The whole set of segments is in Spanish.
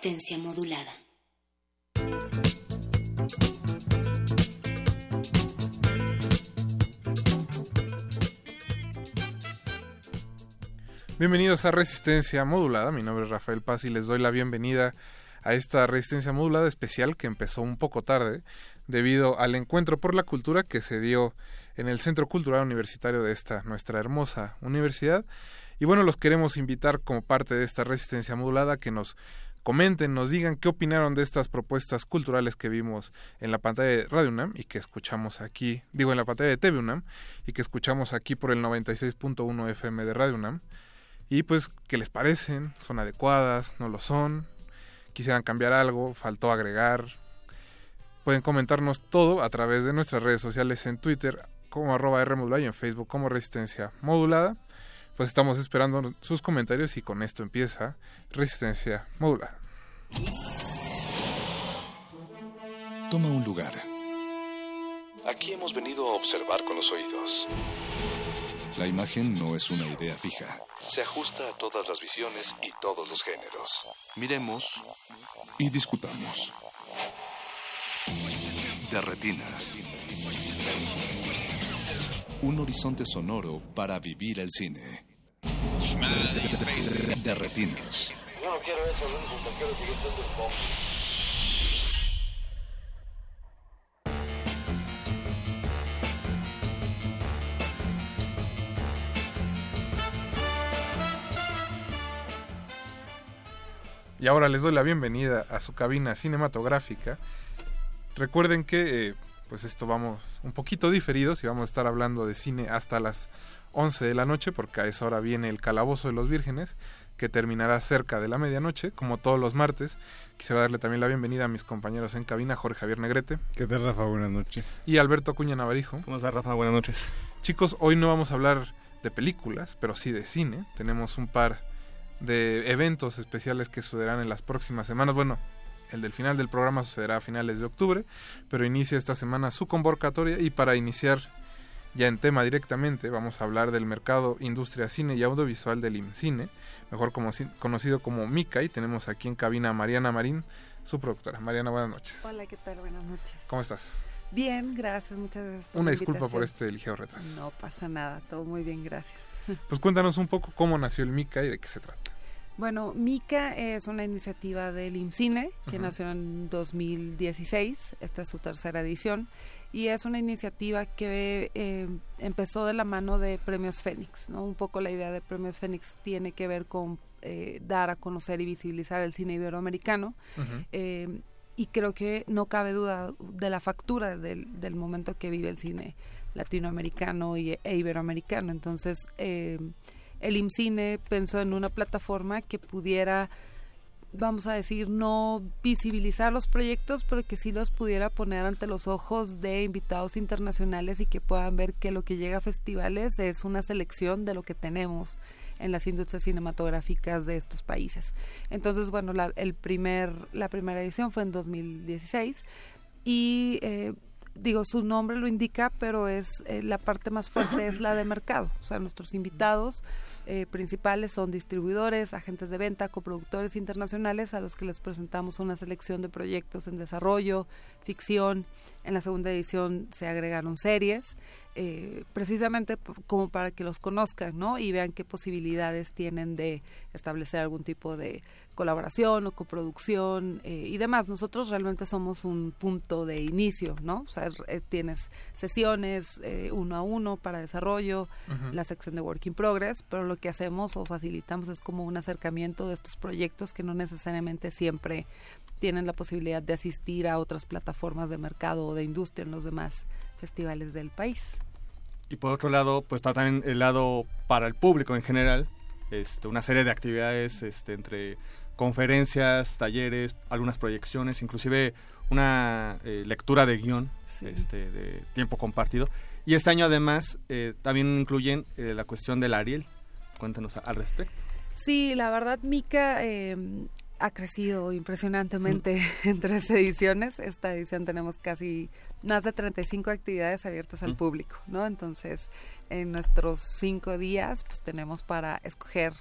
Resistencia modulada. Bienvenidos a Resistencia Modulada, mi nombre es Rafael Paz y les doy la bienvenida a esta Resistencia Modulada especial que empezó un poco tarde debido al encuentro por la cultura que se dio en el Centro Cultural Universitario de esta nuestra hermosa universidad. Y bueno, los queremos invitar como parte de esta Resistencia Modulada que nos comenten, nos digan qué opinaron de estas propuestas culturales que vimos en la pantalla de Radio UNAM y que escuchamos aquí, digo en la pantalla de TV UNAM y que escuchamos aquí por el 96.1 FM de Radio UNAM. Y pues, ¿qué les parecen? ¿Son adecuadas? ¿No lo son? ¿Quisieran cambiar algo? ¿Faltó agregar? Pueden comentarnos todo a través de nuestras redes sociales en Twitter como arroba y en Facebook como Resistencia Modulada. Pues estamos esperando sus comentarios y con esto empieza Resistencia Modulada. Toma un lugar. Aquí hemos venido a observar con los oídos. La imagen no es una idea fija. Se ajusta a todas las visiones y todos los géneros. Miremos y discutamos. De retinas. Un horizonte sonoro para vivir el cine. De retinas. Yo no quiero eso, Luis, quiero seguir siendo el pop. Y ahora les doy la bienvenida a su cabina cinematográfica. Recuerden que eh, pues esto vamos un poquito diferidos y vamos a estar hablando de cine hasta las 11 de la noche porque a esa hora viene el Calabozo de los Vírgenes que terminará cerca de la medianoche, como todos los martes. Quisiera darle también la bienvenida a mis compañeros en cabina, Jorge Javier Negrete ¿Qué tal, Rafa? Buenas noches. y Alberto Acuña Navarijo. ¿Cómo estás, Rafa? Buenas noches. Chicos, hoy no vamos a hablar de películas, pero sí de cine. Tenemos un par de eventos especiales que sucederán en las próximas semanas. Bueno, el del final del programa sucederá a finales de octubre, pero inicia esta semana su convocatoria y para iniciar ya en tema directamente vamos a hablar del mercado industria cine y audiovisual del IMCINE, mejor como, conocido como MICA, y tenemos aquí en cabina a Mariana Marín, su productora. Mariana, buenas noches. Hola, ¿qué tal? Buenas noches. ¿Cómo estás? Bien, gracias, muchas gracias por Una la disculpa por este ligero retraso. No pasa nada, todo muy bien, gracias. Pues cuéntanos un poco cómo nació el MICA y de qué se trata. Bueno, Mica es una iniciativa del IMCINE que Ujú. nació en 2016, esta es su tercera edición, y es una iniciativa que eh, empezó de la mano de Premios Fénix. ¿no? Un poco la idea de Premios Fénix tiene que ver con eh, dar a conocer y visibilizar el cine iberoamericano. Eh, y creo que no cabe duda de la factura del, del momento que vive el cine latinoamericano y, e iberoamericano. Entonces, eh, el IMCINE pensó en una plataforma que pudiera, vamos a decir, no visibilizar los proyectos, pero que sí los pudiera poner ante los ojos de invitados internacionales y que puedan ver que lo que llega a festivales es una selección de lo que tenemos en las industrias cinematográficas de estos países. Entonces, bueno, la, el primer, la primera edición fue en 2016 y eh, digo, su nombre lo indica, pero es eh, la parte más fuerte es la de mercado. O sea, nuestros invitados eh, principales son distribuidores, agentes de venta, coproductores internacionales a los que les presentamos una selección de proyectos en desarrollo, ficción. En la segunda edición se agregaron series eh, precisamente como para que los conozcan, ¿no? Y vean qué posibilidades tienen de establecer algún tipo de colaboración o coproducción eh, y demás. Nosotros realmente somos un punto de inicio, ¿no? O sea, eh, tienes sesiones uno a uno para desarrollo, la sección de Work in Progress, pero lo que hacemos o facilitamos es como un acercamiento de estos proyectos que no necesariamente siempre tienen la posibilidad de asistir a otras plataformas de mercado o de industria en los demás festivales del país. Y por otro lado, pues está también el lado para el público en general, este, una serie de actividades este, entre conferencias, talleres, algunas proyecciones, inclusive una eh, lectura de guion este, de tiempo compartido. Y este año además eh, también incluyen eh, la cuestión del Ariel. Cuéntanos al respecto. Sí, la verdad, Mica, em, ha crecido impresionantemente en tres ediciones. Esta edición tenemos casi más de 35 actividades abiertas al público, ¿no? Entonces, en nuestros cinco días, pues tenemos para escoger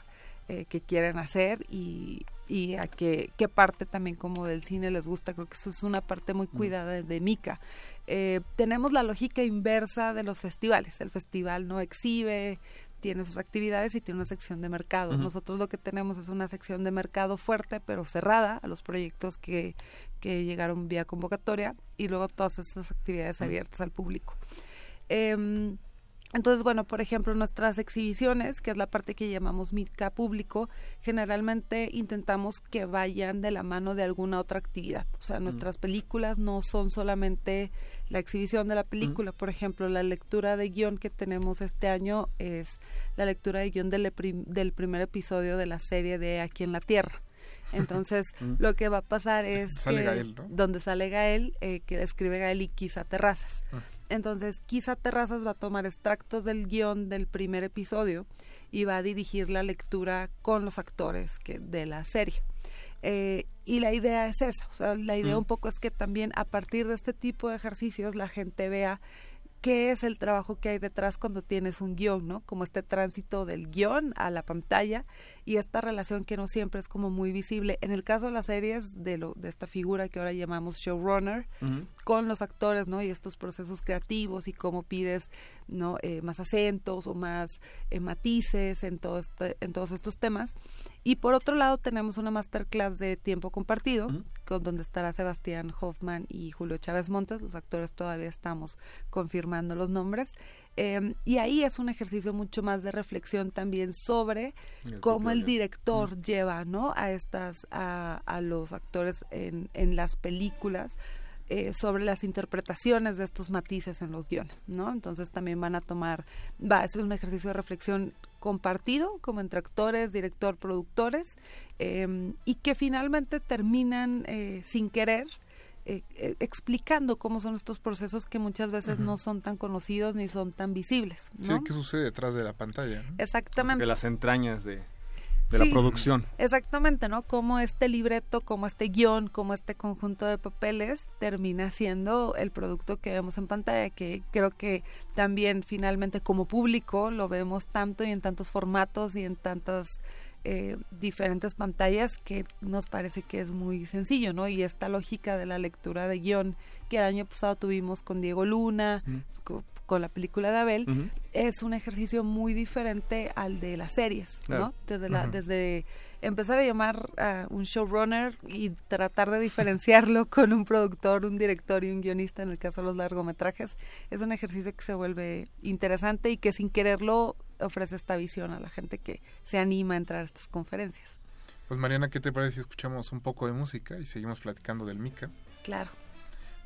eh, qué quieren hacer y, y a qué, qué, parte también como del cine les gusta. Creo que eso es una parte muy cuidada de, de Mica. Eh, tenemos la lógica inversa de los festivales. El festival no exhibe, tiene sus actividades y tiene una sección de mercado. Nosotros lo que tenemos es una sección de mercado fuerte, pero cerrada a los proyectos que, que llegaron vía convocatoria y luego todas esas actividades abiertas al público. Eh, entonces, bueno, por ejemplo, nuestras exhibiciones, que es la parte que llamamos MITCA público, generalmente intentamos que vayan de la mano de alguna otra actividad. O sea, nuestras películas no son solamente la exhibición de la película. Por ejemplo, la lectura de guion que tenemos este año es la lectura de guion del, del primer episodio de la serie de Aquí en la Tierra. Entonces, lo que va a pasar es que donde sale Gael, eh, que escribe Gael y quizá Terrazas. Entonces, quizá Terrazas va a tomar extractos del guion del primer episodio y va a dirigir la lectura con los actores que, de la serie. Eh, y la idea es esa, o sea, la idea un poco es que también a partir de este tipo de ejercicios la gente vea qué es el trabajo que hay detrás cuando tienes un guion, ¿no? Como este tránsito del guion a la pantalla y esta relación que no siempre es como muy visible. En el caso de las series, de, lo, de esta figura que ahora llamamos showrunner, con los actores, ¿no? Y estos procesos creativos y cómo pides, ¿no? Eh, más acentos o más eh, matices en, todo este, en todos estos temas. Y por otro lado tenemos una masterclass de tiempo compartido, con donde estará Sebastián Hoffman y Julio Chávez Montes. Los actores todavía estamos confirmando los nombres. Em, y ahí es un ejercicio mucho más de reflexión también sobre cómo el director lleva ¿no? a estas a, a los actores en, en las películas eh, sobre las interpretaciones de estos matices en los guiones, ¿no? Entonces también van a tomar, va a ser un ejercicio de reflexión compartido como entre actores, director, productores, em, y que finalmente terminan eh, sin querer eh, explicando cómo son estos procesos que muchas veces no son tan conocidos ni son tan visibles. ¿no? Sí, ¿qué sucede detrás de la pantalla? Exactamente. De las entrañas de, de la producción. Exactamente, ¿no? Como este libreto, como este guion, como este conjunto de papeles termina siendo el producto que vemos en pantalla, que creo que también finalmente como público lo vemos tanto y en tantos formatos y en tantas eh, diferentes pantallas que nos parece que es muy sencillo, ¿no? Y esta lógica de la lectura de guion que el año pasado tuvimos con Diego Luna, con la película de Abel, es un ejercicio muy diferente al de las series, ¿no? Desde, la, desde empezar a llamar a un showrunner y tratar de diferenciarlo con un productor, un director y un guionista en el caso de los largometrajes, es un ejercicio que se vuelve interesante y que sin quererlo ofrece esta visión a la gente que se anima a entrar a estas conferencias. Pues Mariana, ¿qué te parece si escuchamos un poco de música y seguimos platicando del Mica? Claro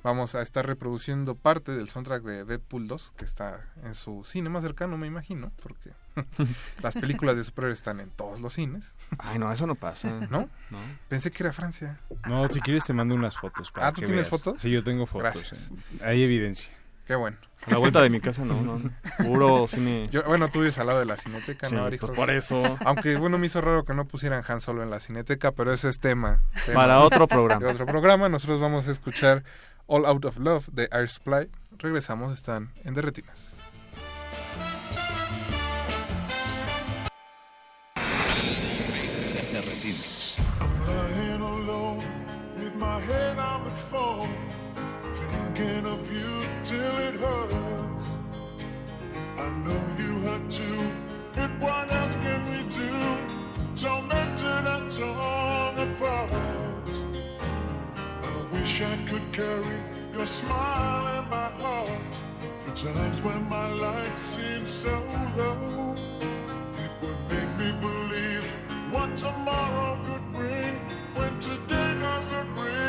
vamos a estar reproduciendo parte del soundtrack de Deadpool 2, que está en su cine más cercano, me imagino, porque las películas de superhéroes están en todos los cines. Ay, no, eso no pasa. ¿No? Pensé que era Francia. No, si quieres te mando unas fotos. Para ah, ¿tú tienes fotos? Sí, yo tengo fotos. Gracias. Hay evidencia. Qué bueno. A la vuelta de mi casa no, no. Puro cine. Yo, bueno, tú vives al lado de la cineteca, sí, ¿no, pues por eso. Aunque, bueno, me hizo raro que no pusieran Han Solo en la cineteca, pero ese es tema. Para otro programa. De otro programa, nosotros vamos a escuchar All Out of Love de Air Supply. Regresamos, están en. Derretinas. Hurt but what else can we do? Tormented and torn apart. I wish I could carry your smile in my heart. For times when my life seems so low, it would make me believe what tomorrow could bring when today doesn't really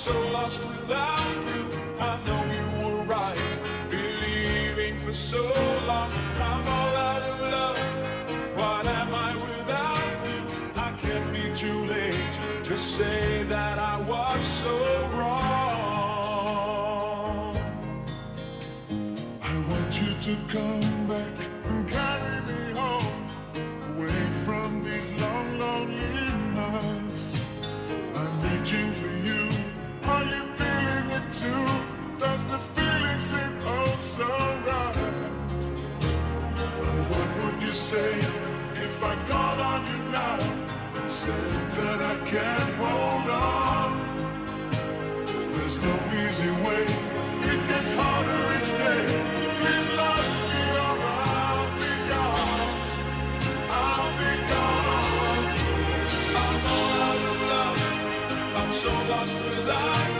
so lost without you. I know you were right, believing for so long. I'm all out of love. What am I without you? I can't be too late to say that I was so wrong. I want you to come Does the feeling seem so right? What would you say if I called on you now and said that I can't hold on? There's no easy way. It gets harder each day. Please love me or I'll be gone. I'll be gone. I'm all out of love. I'm so lost without you.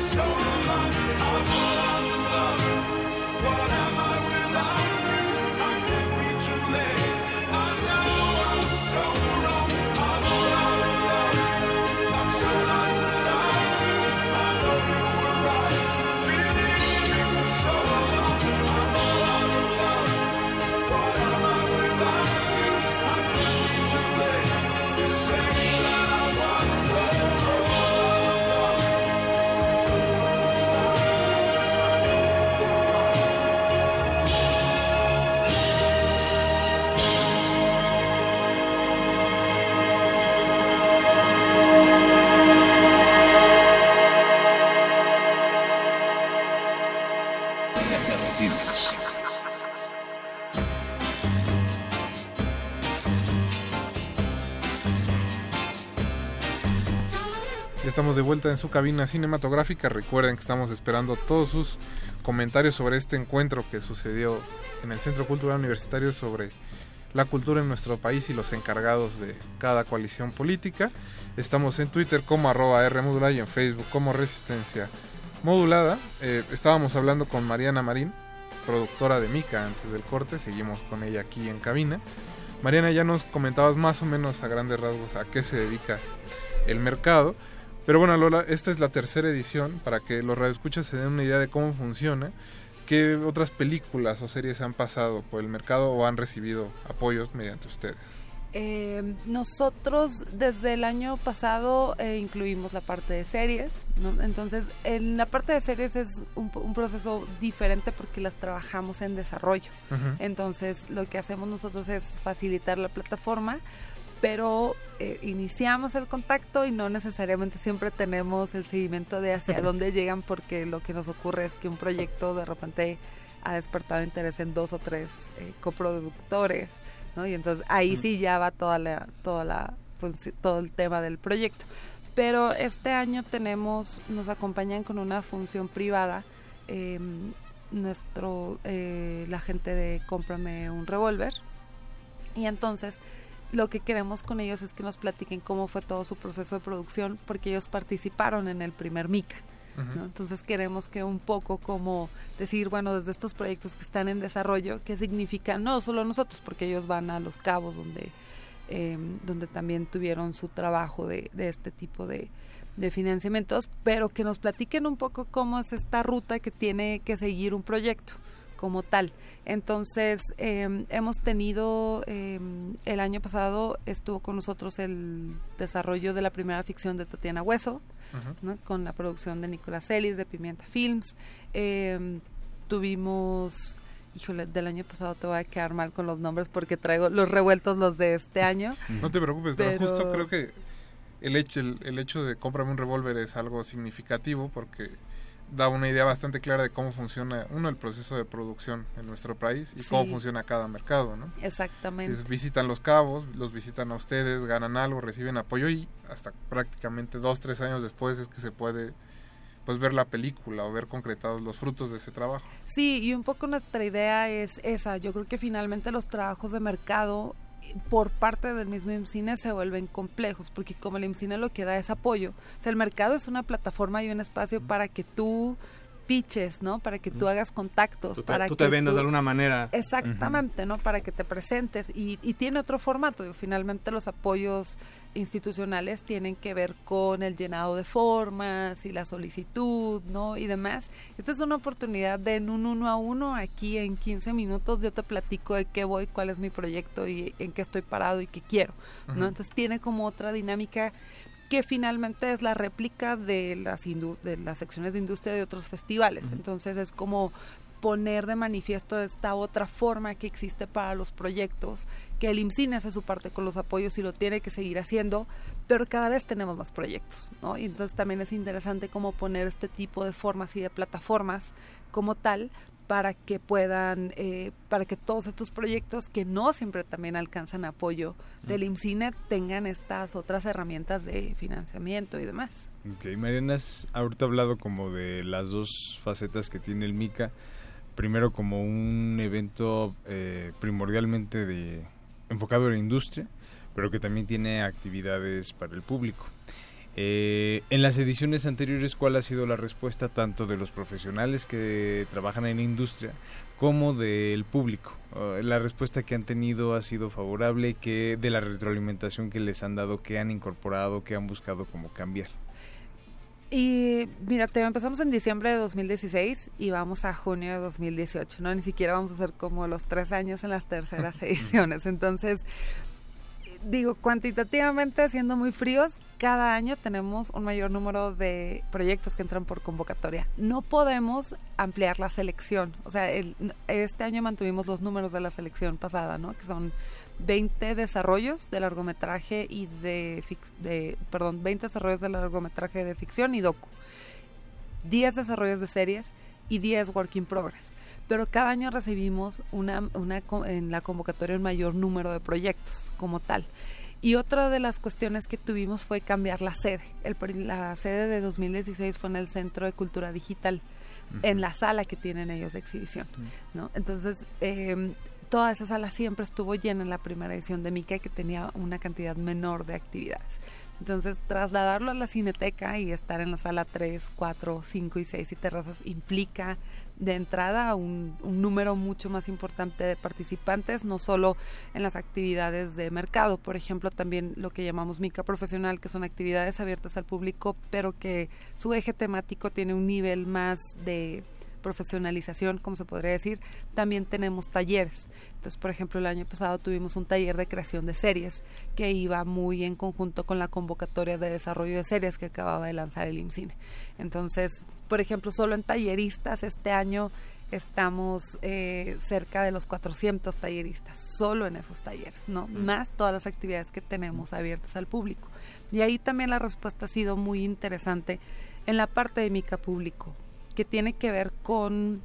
So. En su cabina cinematográfica. Recuerden que estamos esperando todos sus comentarios sobre este encuentro que sucedió en el Centro Cultural Universitario sobre la cultura en nuestro país y los encargados de cada coalición política. Estamos en Twitter como arroba Rmodulada y en Facebook como Resistencia Modulada. Eh, estábamos hablando con Mariana Marín, productora de Mica antes del corte. Seguimos con ella aquí en cabina. Mariana, ya nos comentabas más o menos a grandes rasgos a qué se dedica el mercado. Pero bueno, Lola, esta es la tercera edición para que los radioescuchas se den una idea de cómo funciona, qué otras películas o series han pasado por el mercado o han recibido apoyos mediante ustedes. Eh, nosotros desde el año pasado eh, incluimos la parte de series, ¿no? entonces en la parte de series es un, un proceso diferente porque las trabajamos en desarrollo. Entonces lo que hacemos nosotros es facilitar la plataforma, pero eh, iniciamos el contacto y no necesariamente siempre tenemos el seguimiento de hacia dónde llegan porque lo que nos ocurre es que un proyecto de repente ha despertado interés en dos o tres eh, coproductores, ¿no? Y entonces ahí sí ya va toda la, toda la todo el tema del proyecto. Pero este año tenemos, nos acompañan con una función privada eh, nuestro eh, la gente de cómprame un revólver y entonces lo que queremos con ellos es que nos platiquen cómo fue todo su proceso de producción porque ellos participaron en el primer MICA. ¿no? Entonces queremos que un poco como decir, bueno, desde estos proyectos que están en desarrollo, ¿qué significa? No solo nosotros, porque ellos van a los cabos donde, eh, donde también tuvieron su trabajo de, de este tipo de, de financiamientos, pero que nos platiquen un poco cómo es esta ruta que tiene que seguir un proyecto como tal. Entonces, eh, hemos tenido, eh, el año pasado estuvo con nosotros el desarrollo de la primera ficción de Tatiana Hueso, ¿no? con la producción de Nicolás Ellis, de Pimienta Films. Eh, tuvimos, híjole, del año pasado te voy a quedar mal con los nombres porque traigo los revueltos los de este año. No te preocupes, pero, Pero- justo creo que el hecho, el, el hecho de cómprame un revólver es algo significativo porque da una idea bastante clara de cómo funciona, uno, el proceso de producción en nuestro país y cómo funciona cada mercado, ¿no? Exactamente. Entonces, visitan los cabos, los visitan a ustedes, ganan algo, reciben apoyo y hasta prácticamente dos, tres años después es que se puede pues ver la película o ver concretados los frutos de ese trabajo. Sí, y un poco nuestra idea es esa. Yo creo que finalmente los trabajos de mercado por parte del mismo IMCINE se vuelven complejos, porque como el IMCINE lo que da es apoyo, o sea, el mercado es una plataforma y un espacio para que tú piches, ¿no? Para que tú hagas contactos, Tú te, para tú que te vendas tú- de alguna manera. Exactamente, ¿no? Para que te presentes y, y tiene otro formato. finalmente los apoyos institucionales tienen que ver con el llenado de formas y la solicitud, ¿no? Y demás. Esta es una oportunidad de en un uno a uno, aquí en 15 minutos yo te platico de qué voy, cuál es mi proyecto y en qué estoy parado y qué quiero, ¿no? Entonces tiene como otra dinámica que finalmente es la réplica de las, de las secciones de industria de otros festivales. Entonces es como poner de manifiesto esta otra forma que existe para los proyectos, que el IMCINE hace su parte con los apoyos y lo tiene que seguir haciendo, pero cada vez tenemos más proyectos, ¿no? Y entonces también es interesante cómo poner este tipo de formas y de plataformas como tal para que puedan, eh, para que todos estos proyectos que no siempre también alcanzan apoyo del IMCINE tengan estas otras herramientas de financiamiento y demás. Ok, Mariana, has ahorita hablado como de las dos facetas que tiene el MICA. Primero como un evento eh, primordialmente de enfocado en la industria, pero que también tiene actividades para el público. Eh, en las ediciones anteriores, ¿cuál ha sido la respuesta tanto de los profesionales que trabajan en la industria como del público? Eh, la respuesta que han tenido ha sido favorable, que de la retroalimentación que les han dado, que han incorporado, que han buscado como cambiar. Y mira, te empezamos en diciembre de 2016 y vamos a junio de 2018, ¿no? Ni siquiera vamos a hacer como los tres años en las terceras ediciones. Entonces, digo, cuantitativamente, siendo muy fríos, cada año tenemos un mayor número de proyectos que entran por convocatoria. No podemos ampliar la selección. O sea, el- este año mantuvimos los números de la selección pasada, ¿no? Que son 20 desarrollos de largometraje y de, de perdón, 20 desarrollos de largometraje de ficción y docu. 10 desarrollos de series y 10 work in progress. Pero cada año recibimos una, en la convocatoria un mayor número de proyectos como tal. Y otra de las cuestiones que tuvimos fue cambiar la sede. El, la sede de 2016 fue en el Centro de Cultura Digital, en la sala que tienen ellos de exhibición. ¿no? Entonces, eh, toda esa sala siempre estuvo llena en la primera edición de Mica, que tenía una cantidad menor de actividades. Entonces, trasladarlo a la cineteca y estar en la sala 3, 4, 5 y 6 y terrazas implica de entrada un, un número mucho más importante de participantes, no solo en las actividades de mercado, por ejemplo, también lo que llamamos Mica Profesional, que son actividades abiertas al público, pero que su eje temático tiene un nivel más de profesionalización, como se podría decir, también tenemos talleres. Entonces, por ejemplo, el año pasado tuvimos un taller de creación de series que iba muy en conjunto con la convocatoria de desarrollo de series que acababa de lanzar el IMCINE. Entonces, por ejemplo, solo en talleristas este año estamos eh, cerca de los 400 talleristas, solo en esos talleres, ¿no? Más todas las actividades que tenemos abiertas al público. Y ahí también la respuesta ha sido muy interesante en la parte de Mica Público, que tiene que ver con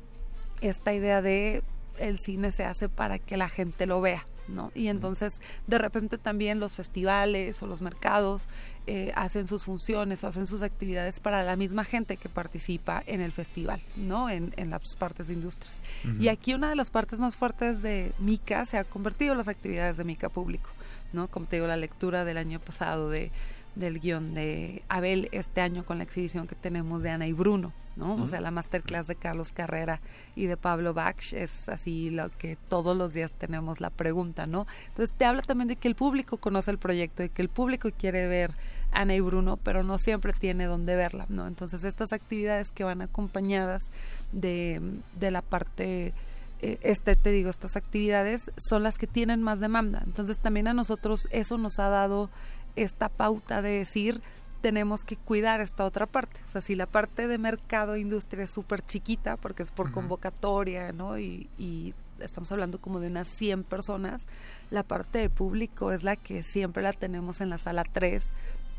esta idea de el cine se hace para que la gente lo vea, ¿no? Y entonces, de repente también los festivales o los mercados eh, hacen sus funciones o hacen sus actividades para la misma gente que participa en el festival, ¿no? En, en las partes de industrias. Y aquí una de las partes más fuertes de MICA se ha convertido en las actividades de MICA público, ¿no? Como te digo, la lectura del año pasado de del guion de Abel este año con la exhibición que tenemos de Ana y Bruno, ¿no? O sea, la masterclass de Carlos Carrera y de Pablo Bach es así lo que todos los días tenemos la pregunta, ¿no? Entonces te habla también de que el público conoce el proyecto, de que el público quiere ver Ana y Bruno, pero no siempre tiene dónde verla, ¿no? Entonces estas actividades que van acompañadas de, de la parte eh, este te digo estas actividades son las que tienen más demanda entonces también a nosotros eso nos ha dado esta pauta de decir tenemos que cuidar esta otra parte. O sea, si la parte de mercado e industria es súper chiquita, porque es por convocatoria, ¿no? Y, y, estamos hablando como de unas 100 personas, la parte de público es la que siempre la tenemos en la sala 3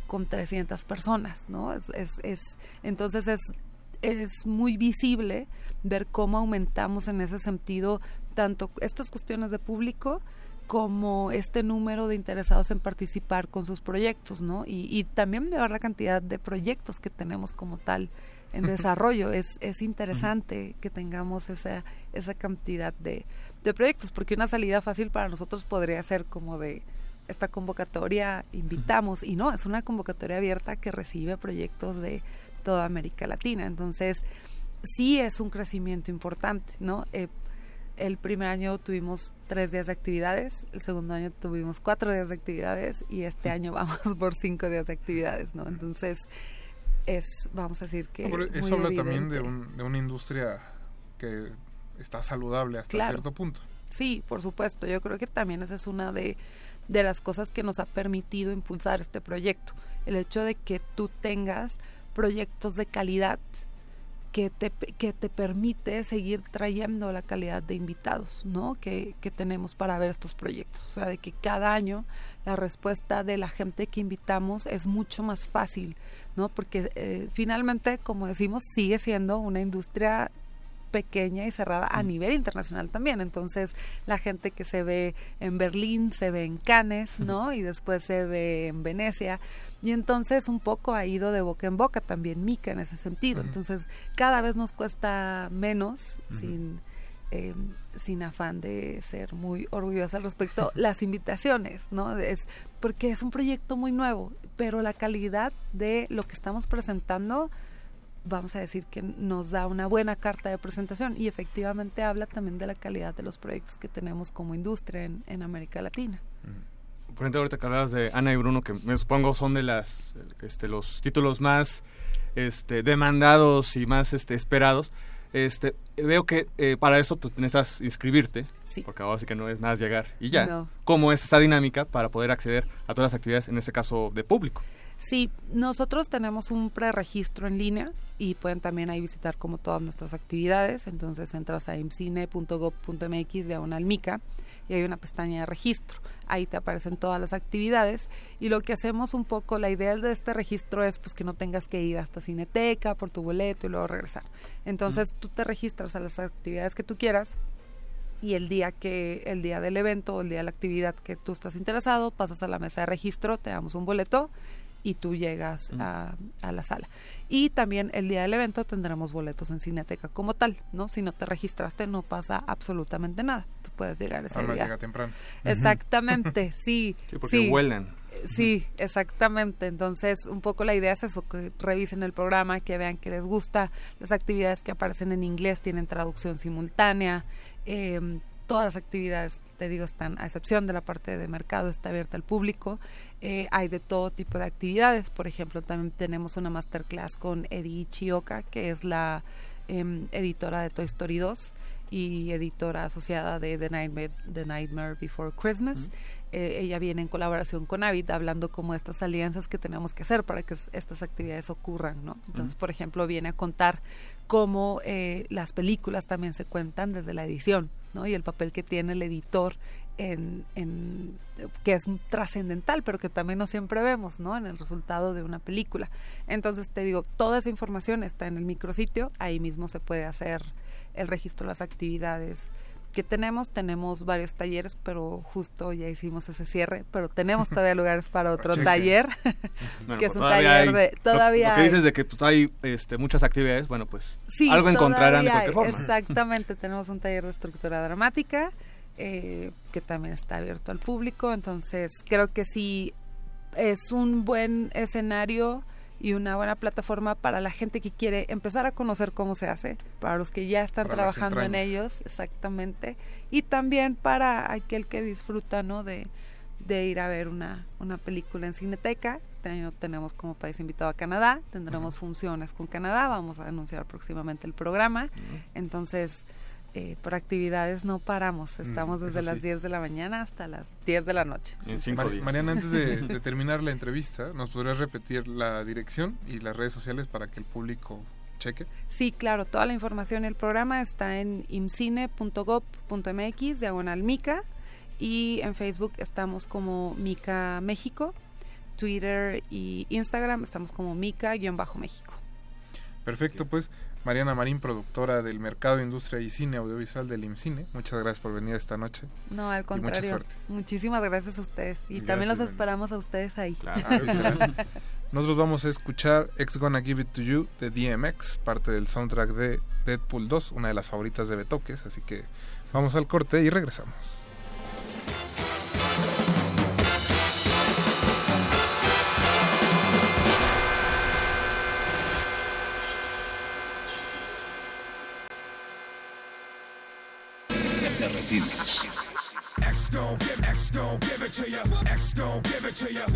con 300 personas, ¿no? Es, es, es, entonces es, es muy visible ver cómo aumentamos en ese sentido tanto estas cuestiones de público, como este número de interesados en participar con sus proyectos, ¿no? Y, y también ver la cantidad de proyectos que tenemos como tal en desarrollo. es, es interesante que tengamos esa, esa cantidad de, de proyectos, porque una salida fácil para nosotros podría ser como de esta convocatoria invitamos, y no, es una convocatoria abierta que recibe proyectos de toda América Latina. Entonces, sí es un crecimiento importante, ¿no? Eh, el primer año tuvimos tres días de actividades, el segundo año tuvimos cuatro días de actividades y este año vamos por cinco días de actividades, ¿no? Entonces, es, vamos a decir que... No, eso habla también de, un, de, una industria que está saludable hasta claro. cierto punto. Sí, por supuesto. Yo creo que también esa es una de, de las cosas que nos ha permitido impulsar este proyecto. El hecho de que tú tengas proyectos de calidad que te, que te permite seguir trayendo la calidad de invitados ¿no? que, que tenemos para ver estos proyectos. O sea, de que cada año la respuesta de la gente que invitamos es mucho más fácil, ¿no? Porque eh, finalmente, como decimos, sigue siendo una industria pequeña y cerrada a nivel internacional también. Entonces, la gente que se ve en Berlín, se ve en Cannes, ¿no? Y después se ve en Venecia. Y entonces un poco ha ido de boca en boca también Mica en ese sentido. Entonces, cada vez nos cuesta menos sin... Eh, sin afán de ser muy orgullosa al respecto, las invitaciones, ¿no? Es porque es un proyecto muy nuevo, pero la calidad de lo que estamos presentando vamos a decir que nos da una buena carta de presentación y efectivamente habla también de la calidad de los proyectos que tenemos como industria en, en América Latina. Por ejemplo, ahorita que hablabas de Ana y Bruno, que me supongo son de las este, los títulos más este, demandados y más este, esperados. Este, veo que eh, para eso tú necesitas inscribirte, sí. porque ahora sí que no es nada llegar y ya. No. ¿Cómo es esta dinámica para poder acceder a todas las actividades, en este caso de público? Sí, nosotros tenemos un preregistro en línea y pueden también ahí visitar como todas nuestras actividades. Entonces entras a imcine.gov.mx diagonal mica y hay una pestaña de registro. Ahí te aparecen todas las actividades y lo que hacemos un poco, la idea de este registro es pues que no tengas que ir hasta Cineteca por tu boleto y luego regresar. Entonces tú te registras a las actividades que tú quieras y el día que el día del evento o el día de la actividad que tú estás interesado pasas a la mesa de registro te damos un boleto y tú llegas a, a, la sala. Y también el día del evento tendremos boletos en Cineteca como tal, ¿no? Si no te registraste no pasa absolutamente nada. Tú puedes llegar ese Además día. llega temprano. Exactamente, sí. Sí, porque sí. huelen. Sí, exactamente. Entonces, un poco la idea es eso, que revisen el programa, que vean que les gusta. Las actividades que aparecen en inglés tienen traducción simultánea. Eh, todas las actividades, te digo, están, a excepción de la parte de mercado, está abierta al público. Eh, hay de todo tipo de actividades. Por ejemplo, también tenemos una masterclass con Eddie Chioca, que es la eh, editora de Toy Story 2 y editora asociada de The Nightmare, The Nightmare Before Christmas. Uh -huh. eh, ella viene en colaboración con Avid hablando como estas alianzas que tenemos que hacer para que estas actividades ocurran, ¿no? Entonces, uh -huh. por ejemplo, viene a contar cómo eh, las películas también se cuentan desde la edición, ¿no? Y el papel que tiene el editor en, en que es trascendental, pero que también no siempre vemos, ¿no? En el resultado de una película. Entonces, te digo, toda esa información está en el micrositio, ahí mismo se puede hacer el registro de las actividades que tenemos. Tenemos varios talleres, pero justo ya hicimos ese cierre, pero tenemos todavía lugares para otro Cheque. taller, Bueno, que pues es un todavía taller hay- de... Todavía Lo, que dices de que pues, hay este, muchas actividades, bueno, pues Sí, algo encontrarán de cualquier hay. forma. Exactamente, tenemos un taller de estructura dramática eh, que también está abierto al público, entonces creo que sí es un buen escenario y una buena plataforma para la gente que quiere empezar a conocer cómo se hace, para los que ya están Para trabajando en ellos, exactamente, y también para aquel que disfruta, ¿no? De, de ir a ver una, una película en Cineteca. Este año tenemos como país invitado a Canadá, tendremos funciones con Canadá, vamos a anunciar próximamente el programa. Entonces, eh, por actividades no paramos, estamos Mm, desde eso las sí. 10 de la mañana hasta las 10 de la noche. En cinco Mar- días. Mariana, antes de, de terminar la entrevista, ¿nos podrías repetir la dirección y las redes sociales para que el público cheque? Sí, claro, toda la información y el programa está en imcine.gov.mx, diagonal Mica, y en Facebook estamos como Mica México, Twitter y Instagram estamos como Mica-México. Perfecto, pues Mariana Marín, productora del Mercado, Industria y Cine Audiovisual del IMCINE, muchas gracias por venir esta noche. No, al Y mucha contrario. suerte. Muchísimas gracias a ustedes. Y Gracias, también los esperamos a ustedes ahí. Claro. Ah. Nosotros vamos a escuchar X Gonna Give It To You de DMX, parte del soundtrack de Deadpool 2, una de las favoritas de Betoques, así que vamos al corte y regresamos. De. X gon' give, X gon' give it to you. X gon' give it to you.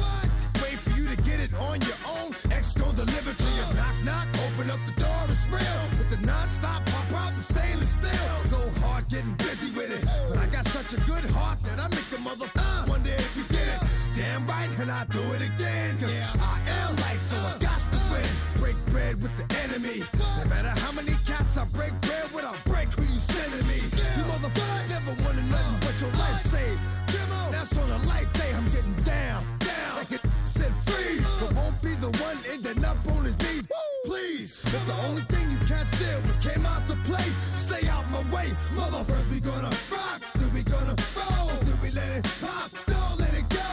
Wait for you to get it on your own. X gon' deliver to you. Knock, knock, open up the door, it's real. With the non-stop pop out and stainless steel. Go hard getting busy with it. But I got such a good heart that I make the mother uh, wonder if you did it. Damn right, and I do it again. Cause I am light, so I got to win. Break bread with the enemy. Please, if the only thing you can't steal was came out to play, stay out my way. Mother, first we gonna rock, then we gonna roll, then we let it pop, don't let it go.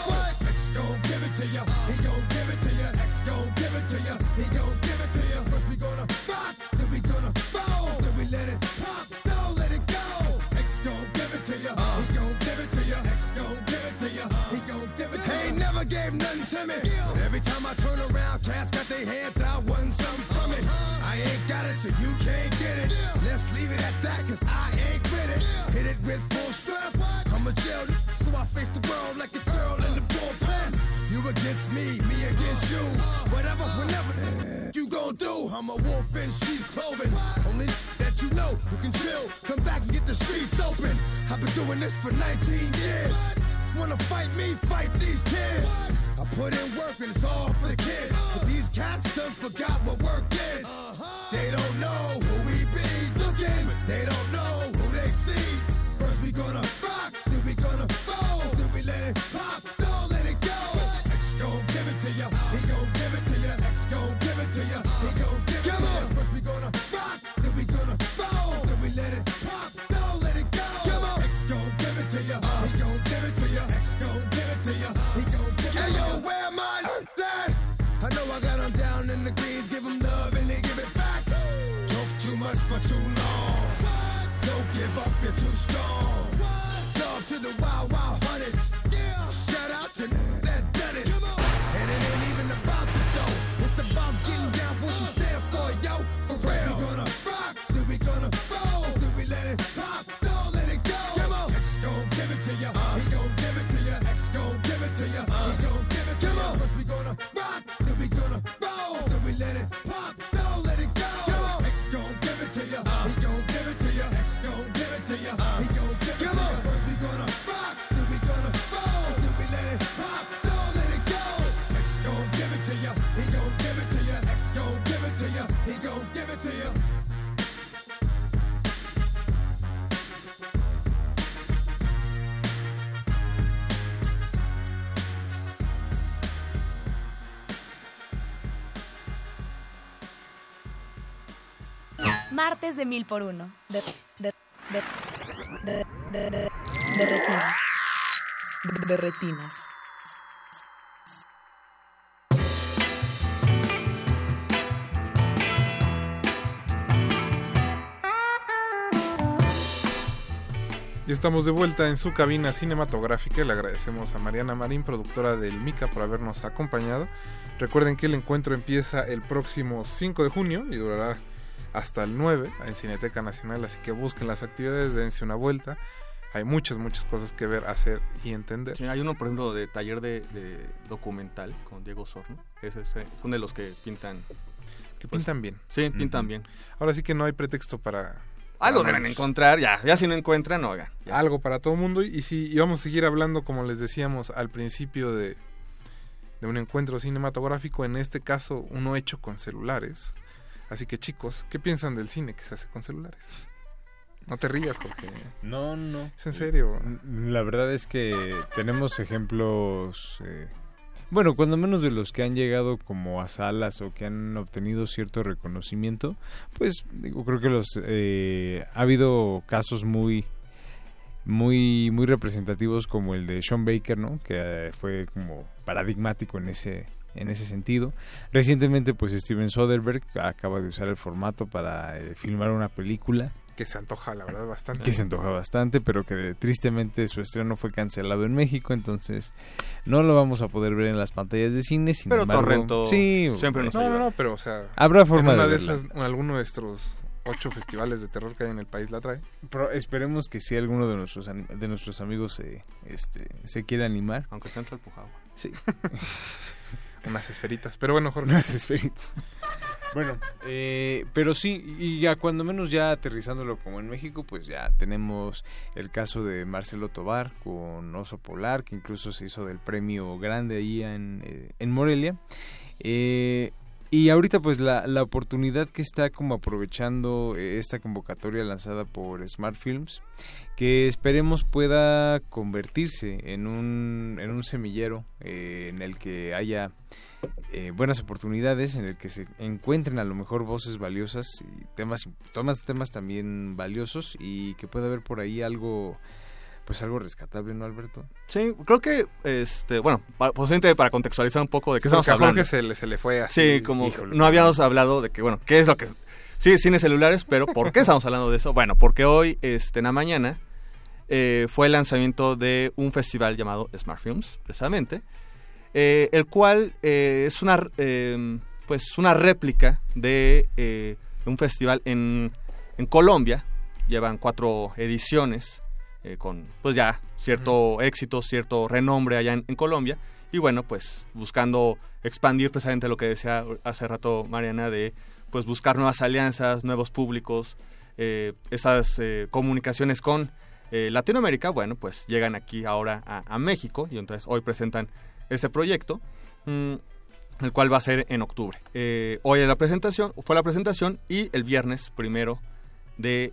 X gon' give it to ya, he gon' give it to ya. X gon' give it to ya, he gon' give it to ya. First we gonna rock, then we gonna roll, then we let it pop, don't let it go. X gon' give it to ya, uh. he gon' give it to ya. X gon' give it to ya, he gon' give it to. He ain't never gave nothing to me, but every time I turn around, cats got their hands out, wanting something so you can't get it. Let's leave it at that, cause I ain't with it. Hit it with full strength. I'm a jail, so I face the world like a girl in the bullpen. You against me, me against you. Whatever, whenever you gon' do. I'm a wolf in sheep's clothing. Only that you know who can chill. Come back and get the streets open. I've been doing this for 19 years. Wanna fight me, fight these tears. I put in work and it's all for the kids. But these cats done forgot what work is. De mil por uno. De, de, de, de, De, de, de retinas. De retinas. Y estamos de vuelta en su cabina cinematográfica. Le agradecemos a Mariana Marín, productora del MICA, por habernos acompañado. Recuerden que el encuentro empieza el próximo 5 de junio y durará hasta el 9 en Cineteca Nacional, así que busquen las actividades, dense una vuelta. Hay muchas, muchas cosas que ver, hacer y entender. Sí, hay uno, por ejemplo, de taller de, de documental con Diego Sorno. Ese, es, eh, son de los que pintan. Que pues, pintan bien. Sí, pintan bien. Ahora sí que no hay pretexto para... Algo para deben encontrar, ya. Ya si no encuentran, oiga. ya. algo para todo el mundo y si y vamos a seguir hablando como les decíamos al principio de, de un encuentro cinematográfico en este caso uno hecho con celulares así que chicos qué piensan del cine que se hace con celulares no te rías Jorge No, no. es en serio La verdad es que tenemos ejemplos, eh, bueno, cuando menos de los que han llegado como a salas o que han obtenido cierto reconocimiento, pues digo, creo que los eh, ha habido casos muy muy muy representativos como el de Sean Baker, ¿no? Que eh, fue como paradigmático en ese en ese sentido. Recientemente, pues Steven Soderbergh acaba de usar el formato para eh, filmar una película que se antoja la verdad bastante que se antoja bastante, pero que tristemente su estreno fue cancelado en México, entonces no lo vamos a poder ver en las pantallas de cine. Sin Pero embargo, Torrento sí, siempre nos no ayuda. no no pero o sea Habrá forma en una de de, alguno de nuestros ocho festivales de terror que hay en el país la trae Pero esperemos que sí alguno de nuestros de nuestros amigos se este se quiera animar. Aunque sea entre el Pujagua. Sí. unas esferitas pero bueno Jorge Unas esferitas. Bueno, eh, pero sí, y ya cuando menos ya aterrizándolo como en México, pues ya tenemos el caso de Marcelo Tobar con Oso Polar, que incluso se hizo del premio grande ahí en, eh, en Morelia. Eh, y ahorita pues la, la oportunidad que está como aprovechando eh, esta convocatoria lanzada por Smart Films, que esperemos pueda convertirse en un, en un semillero eh, en el que haya eh, buenas oportunidades, en el que se encuentren a lo mejor voces valiosas y temas, temas, temas también valiosos y que pueda haber por ahí algo, pues algo rescatable, ¿no, Alberto? Sí, creo que, este, bueno, para, posiblemente para contextualizar un poco de qué estamos Porque hablando. Jorge se le, se le fue así Sí, como híjole. no habíamos hablado de que, bueno, ¿qué es lo que... Sí, cine celulares, pero ¿por qué estamos hablando de eso? Bueno, porque hoy, este, en la mañana, eh, fue el lanzamiento de un festival llamado Smart Films, precisamente, eh, el cual eh, es una, eh, pues una réplica de un festival en, en Colombia. Llevan cuatro ediciones eh, con, pues ya, cierto éxito, cierto renombre allá en, en Colombia. Y bueno, pues buscando expandir precisamente lo que decía hace rato Mariana de pues buscar nuevas alianzas, nuevos públicos, eh, esas eh, comunicaciones con Latinoamérica, bueno, pues llegan aquí ahora a, a México y entonces hoy presentan este proyecto, mm, el cual va a ser en octubre. Hoy es la presentación, fue la presentación y el viernes primero de,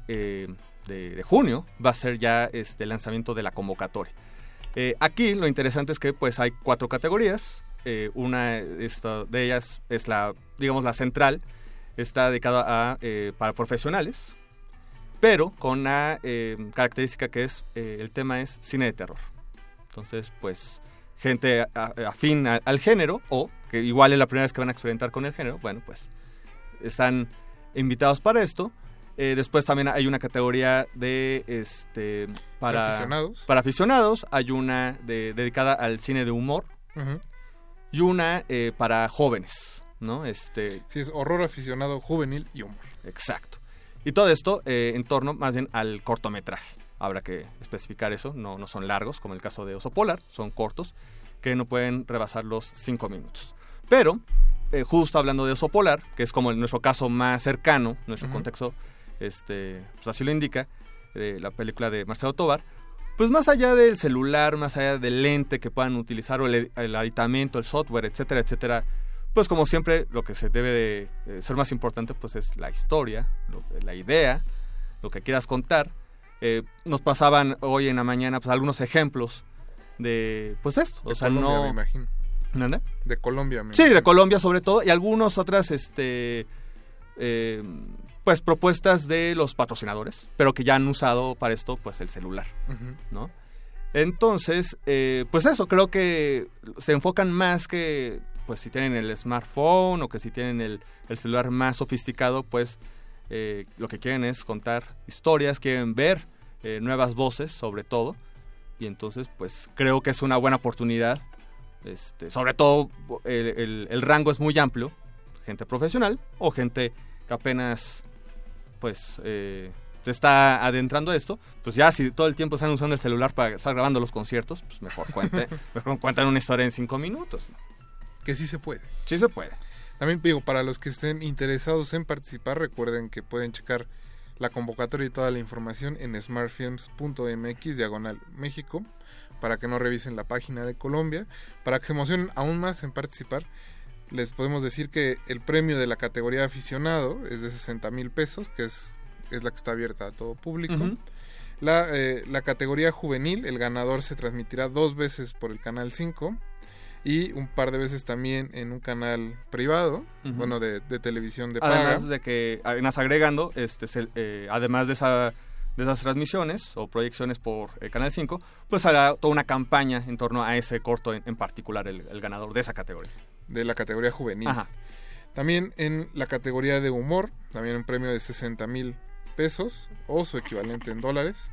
de, de junio va a ser ya este el lanzamiento de la convocatoria. Eh, aquí lo interesante es que pues hay cuatro categorías. eh, una esta, de ellas es la, digamos, la central. Está dedicada a eh, para profesionales, pero con una eh, característica que es eh, el tema es cine de terror. Entonces, pues gente afín a- al género o que igual es la primera vez que van a experimentar con el género, bueno, pues están invitados para esto. Eh, después también hay una categoría de este para Para aficionados. para aficionados, hay una de- dedicada al cine de humor y una eh, para jóvenes, ¿no? Este, Sí, es horror aficionado juvenil y humor. exacto. Y todo esto eh, en torno más bien al cortometraje. Habrá que especificar eso, no, no son largos, como el caso de Oso Polar, son cortos, que no pueden rebasar los cinco minutos. Pero, justo hablando de Oso Polar, que es como nuestro caso más cercano, nuestro contexto, este, pues así lo indica, eh, la película de Marcelo Tobar, pues más allá del celular, más allá del lente que puedan utilizar o el, el aditamento, el software, etcétera, etcétera, pues como siempre lo que se debe de eh, ser más importante pues es la historia, lo- la idea, lo que quieras contar. Eh, nos pasaban hoy en la mañana pues algunos ejemplos de pues esto, De o sea, Colombia, me no imagino. ¿Mande? De Colombia, me Sí, de imagino. Colombia sobre todo y algunos otras este eh, pues propuestas de los patrocinadores, pero que ya han usado para esto pues el celular. ¿no? Entonces, eh, pues eso, creo que se enfocan más que pues si tienen el smartphone o que si tienen el, el celular más sofisticado, pues eh, lo que quieren es contar historias, quieren ver eh, nuevas voces sobre todo, y entonces pues creo que es una buena oportunidad, este, sobre todo el, el- el rango es muy amplio, gente profesional o gente que apenas pues eh, se está adentrando a esto, pues ya si todo el tiempo están usando el celular para estar grabando los conciertos, pues mejor cuente, mejor cuentan una historia en cinco minutos. ¿no? Que sí se puede. Sí se puede. También digo, para los que estén interesados en participar, recuerden que pueden checar la convocatoria y toda la información en smartfilms.mx diagonal México para que no revisen la página de Colombia. Para que se emocionen aún más en participar, les podemos decir que el premio de la categoría aficionado es de 60 mil pesos, que es, es la que está abierta a todo público. La, eh, la categoría juvenil, el ganador se transmitirá dos veces por el canal 5 y un par de veces también en un canal privado, bueno, de, de televisión de paga. Además de que, además agregando, este, se- eh, además de, esa, de esas transmisiones o proyecciones por eh, Canal 5, pues hará toda una campaña en torno a ese corto en, en particular, el, el ganador de esa categoría. De la categoría juvenil. Ajá. También en la categoría de humor, también un premio de 60 mil pesos o su equivalente en dólares.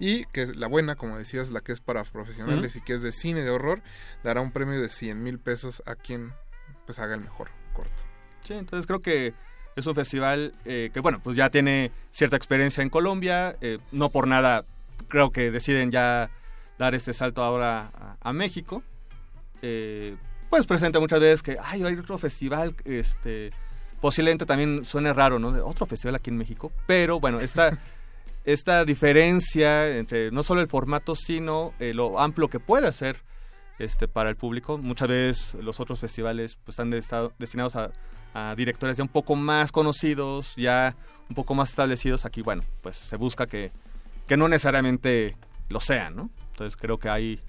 Y que es la buena, como decías, la que es para profesionales y que es de cine de horror, dará un premio de 100 mil pesos a quien pues haga el mejor corto. Sí, entonces creo que es un festival eh, que, bueno, pues ya tiene cierta experiencia en Colombia. eh, no por nada creo que deciden ya dar este salto ahora a, a México. Eh, pues presenta muchas veces que, ay, hay otro festival, este, posiblemente también suene raro, ¿no? De otro festival aquí en México. Pero bueno, esta, esta diferencia entre no solo el formato, sino eh, lo amplio que puede ser este, para el público. Muchas veces los otros festivales pues, están destinados a, a directores ya un poco más conocidos, ya un poco más establecidos. Aquí, bueno, pues se busca que, que no necesariamente lo sean, ¿no? Entonces creo que ahí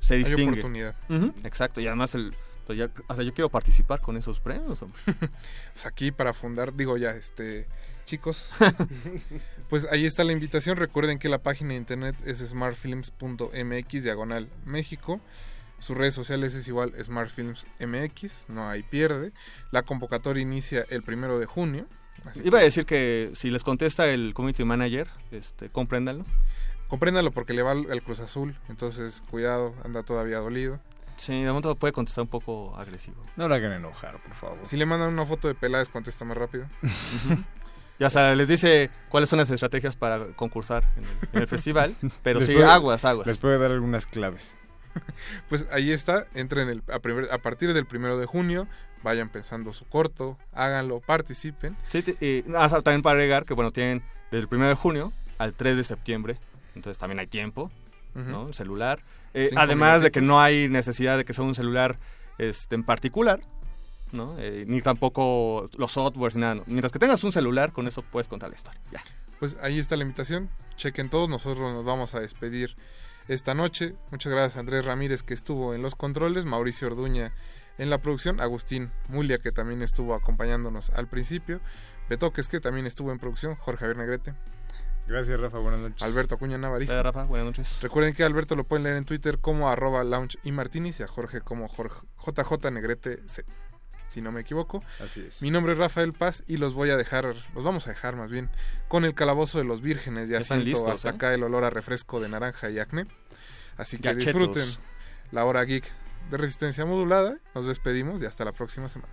se Hay distingue. oportunidad. Ujú, exacto, y además el, ya- o sea, yo quiero participar con esos premios. hombre. Pues aquí para fundar, digo ya, este, chicos, pues ahí está la invitación. Recuerden que la página de internet es smartfilms.mx diagonal México. Sus redes sociales es igual smartfilmsmx, no hay pierde. La convocatoria inicia el primero de junio. Iba a decir que si les contesta el community manager, este, compréndanlo. Compréndalo porque le va al, Cruz Azul, entonces cuidado, anda todavía dolido. Sí, de momento puede contestar un poco agresivo. No la hagan enojar, por favor. Si le mandan una foto de Peláez, contesta más rápido. Ya sea, les dice cuáles son las estrategias para concursar en el, en el festival, pero Les sí, puede- aguas, aguas. Les puede dar algunas claves. Pues ahí está, entren el, a, primer- a partir del primero de junio, vayan pensando su corto, háganlo, participen. Sí, y más también para agregar que, bueno, tienen del 1 de junio al 3 de septiembre, entonces también hay tiempo. ¿no? celular. Eh, además de que no hay necesidad de que sea un celular este, en particular, ¿no? Eh, ni tampoco los softwares, ni nada. Mientras que tengas un celular, con eso puedes contar la historia. Ya. Pues ahí está la invitación. Chequen todos. Nosotros nos vamos a despedir esta noche. Muchas gracias a Andrés Ramírez que estuvo en los controles, Mauricio Orduña en la producción, Agustín Mulia que también estuvo acompañándonos al principio, Betoques que también estuvo en producción, Jorge Javier Negrete, Gracias, Rafa. Buenas noches. Alberto Acuña Navarija. Hola, Rafa, buenas noches. Recuerden que a Alberto lo pueden leer en Twitter como arroba lounge y Martínez y a Jorge como Jorge, JJ Negrete C, si no me equivoco. Así es. Mi nombre es Rafael Paz y los voy a dejar, los vamos a dejar más bien, con el calabozo de los vírgenes. Ya siento listos, hasta ¿eh? acá el olor a refresco de naranja y acné. Así que disfruten la hora geek de resistencia modulada. Nos despedimos y hasta la próxima semana.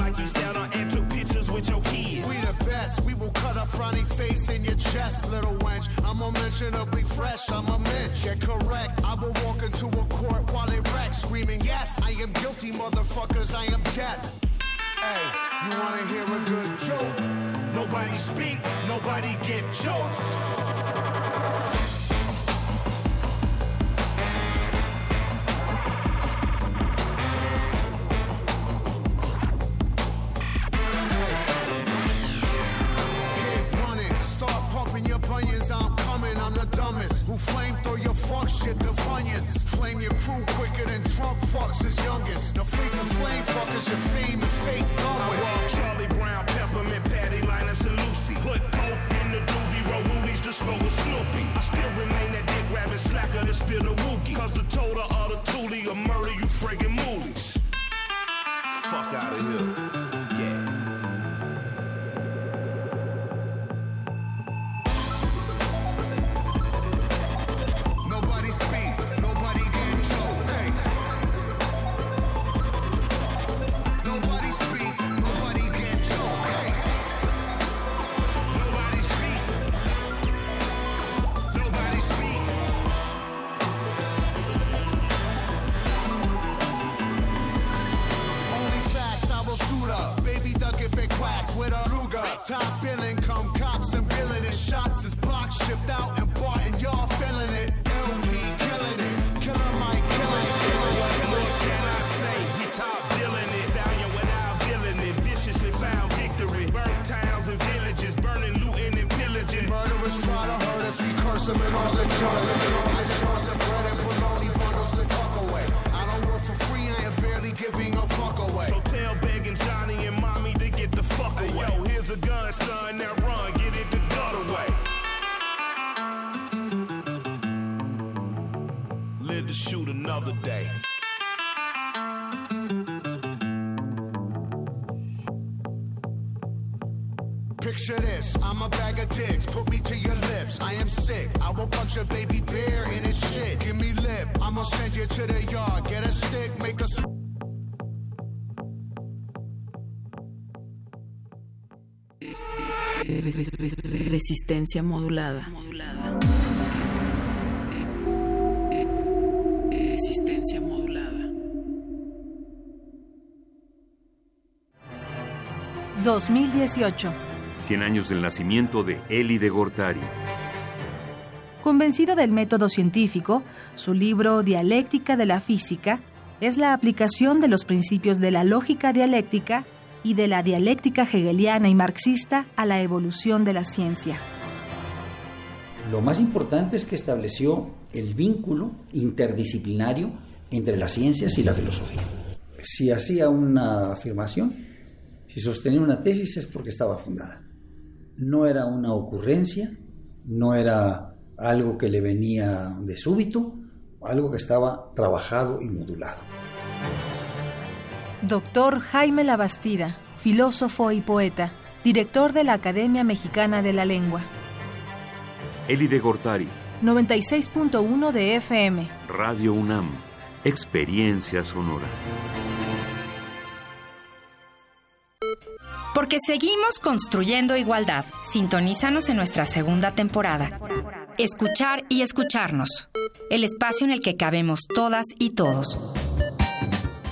a frowny face in your chest, little wench. I'm unmentionably fresh, I'm a mensch. Get correct, I will walk into a court while it wrecks, screaming, Yes, I am guilty, motherfuckers, I am death. Hey, you wanna hear a good joke? Nobody speak, nobody get choked. Who flame throw your fuck shit to funyuns. Flame your crew quicker than Trump fucks his youngest. Now face the flame fuckers, your fame and fate's done I with. walk Charlie Brown, Peppermint, Patty, Linus, and Lucy. Put coke in the doobie, roll woolies to smoke with Snoopy. I still remain that dick rabbit slacker to spill the wookie. Cause the total of the toolie will murder you friggin' moolies. Fuck out of here. Modulada. Resistencia modulada. 2018. 100 años del nacimiento de Eli de Gortari. Convencido del método científico, su libro Dialéctica de la Física es la aplicación de los principios de la lógica dialéctica y de la dialéctica hegeliana y marxista a la evolución de la ciencia. Lo más importante es que estableció el vínculo interdisciplinario entre las ciencias y la filosofía. Si hacía una afirmación, si sostenía una tesis es porque estaba fundada. No era una ocurrencia, no era algo que le venía de súbito, algo que estaba trabajado y modulado. Doctor Jaime Labastida, filósofo y poeta, director de la Academia Mexicana de la Lengua. Eli de Gortari, 96.1 de FM. Radio UNAM, Experiencia Sonora. Porque seguimos construyendo igualdad. Sintonízanos en nuestra segunda temporada. Escuchar y escucharnos. El espacio en el que cabemos todas y todos.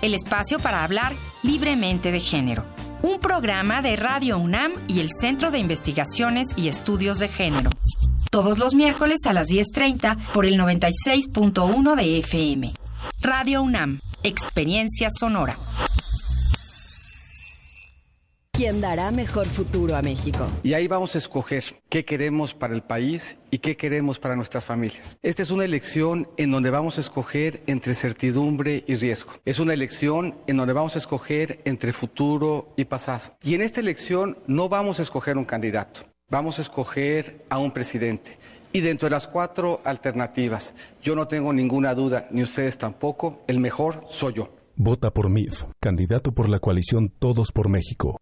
El espacio para hablar libremente de género. Un programa de Radio UNAM y el Centro de Investigaciones y Estudios de Género. Todos los miércoles a las 10.30 por el 96.1 de FM. Radio UNAM, Experiencia Sonora. ¿Quién dará mejor futuro a México? Y ahí vamos a escoger qué queremos para el país y qué queremos para nuestras familias. Esta es una elección en donde vamos a escoger entre certidumbre y riesgo. Es una elección en donde vamos a escoger entre futuro y pasado. Y en esta elección no vamos a escoger un candidato, vamos a escoger a un presidente. Y dentro de las cuatro alternativas, yo no tengo ninguna duda, ni ustedes tampoco, el mejor soy yo. Vota por MIF, candidato por la coalición Todos por México,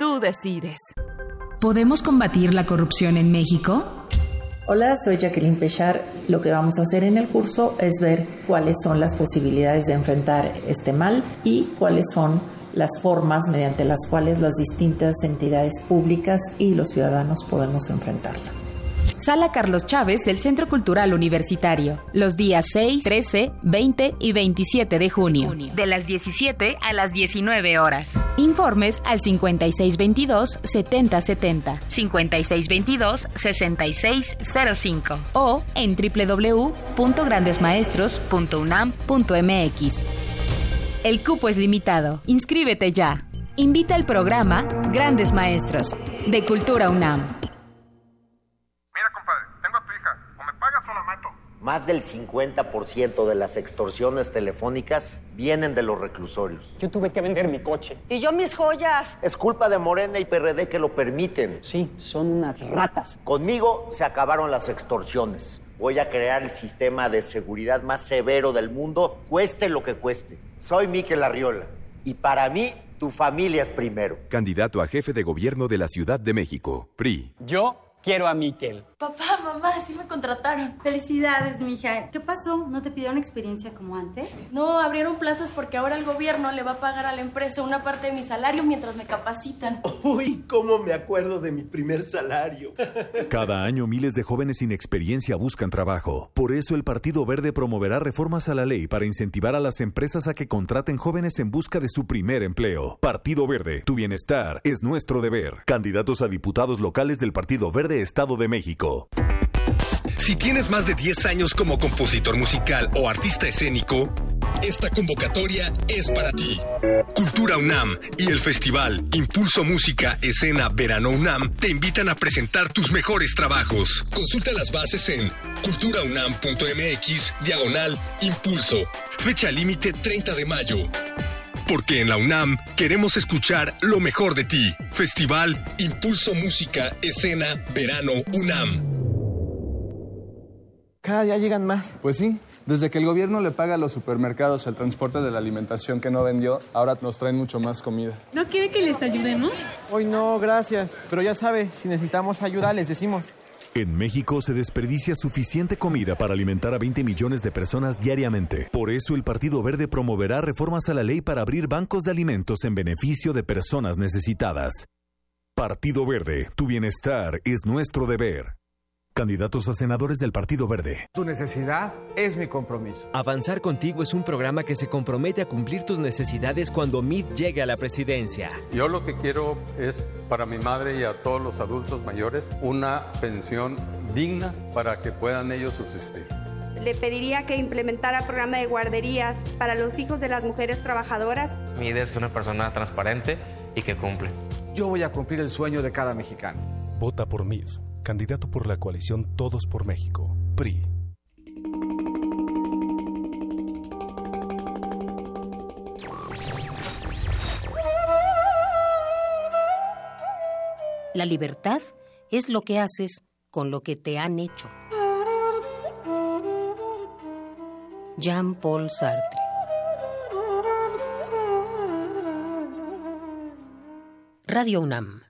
Tú decides. ¿Podemos combatir la corrupción en México? Hola, soy Jacqueline Pechar. Lo que vamos a hacer en el curso es ver cuáles son las posibilidades de enfrentar este mal y cuáles son las formas mediante las cuales las distintas entidades públicas y los ciudadanos podemos enfrentarla. Sala Carlos Chávez del Centro Cultural Universitario, los días 6, 13, 20 y 27 de junio, de las 17 a las 19 horas. Informes al 5622-7070, 5622-6605 o en www.grandesmaestros.unam.mx. El cupo es limitado. Inscríbete ya. Invita al programa Grandes Maestros de Cultura UNAM. Más del 50% de las extorsiones telefónicas vienen de los reclusorios. Yo tuve que vender mi coche. Y yo mis joyas. Es culpa de Morena y PRD que lo permiten. Sí, son unas ratas. Conmigo se acabaron las extorsiones. Voy a crear el sistema de seguridad más severo del mundo, cueste lo que cueste. Soy Miquel Arriola. Y para mí, tu familia es primero. Candidato a jefe de gobierno de la Ciudad de México, PRI. Yo quiero a Miquel. Papá, mamá, sí me contrataron. Felicidades, mija. ¿Qué pasó? ¿No te pidieron experiencia como antes? No, abrieron plazas porque ahora el gobierno le va a pagar a la empresa una parte de mi salario mientras me capacitan. Uy, cómo me acuerdo de mi primer salario. Cada año miles de jóvenes sin experiencia buscan trabajo. Por eso el Partido Verde promoverá reformas a la ley para incentivar a las empresas a que contraten jóvenes en busca de su primer empleo. Partido Verde, tu bienestar es nuestro deber. Candidatos a diputados locales del Partido Verde Estado de México. Si tienes más de 10 años como compositor musical o artista escénico, esta convocatoria es para ti. Cultura UNAM y el festival Impulso Música Escena Verano UNAM te invitan a presentar tus mejores trabajos. Consulta las bases en culturaunam.mx diagonal impulso. Fecha límite 30 de mayo. Porque en la UNAM queremos escuchar lo mejor de ti. Festival Impulso Música Escena Verano UNAM. Cada día llegan más. Pues sí. Desde que el gobierno le paga a los supermercados el transporte de la alimentación que no vendió, ahora nos traen mucho más comida. ¿No quiere que les ayudemos? Hoy no, gracias. Pero ya sabe, si necesitamos ayuda, les decimos. En México se desperdicia suficiente comida para alimentar a 20 millones de personas diariamente. Por eso el Partido Verde promoverá reformas a la ley para abrir bancos de alimentos en beneficio de personas necesitadas. Partido Verde, tu bienestar es nuestro deber. Candidatos a senadores del Partido Verde. Tu necesidad es mi compromiso. Avanzar contigo es un programa que se compromete a cumplir tus necesidades cuando MIT llegue a la presidencia. Yo lo que quiero es para mi madre y a todos los adultos mayores una pensión digna para que puedan ellos subsistir. Le pediría que implementara programa de guarderías para los hijos de las mujeres trabajadoras. MIT es una persona transparente y que cumple. Yo voy a cumplir el sueño de cada mexicano. Vota por MIF candidato por la coalición Todos por México, PRI. La libertad es lo que haces con lo que te han hecho. Jean-Paul Sartre. Radio UNAM.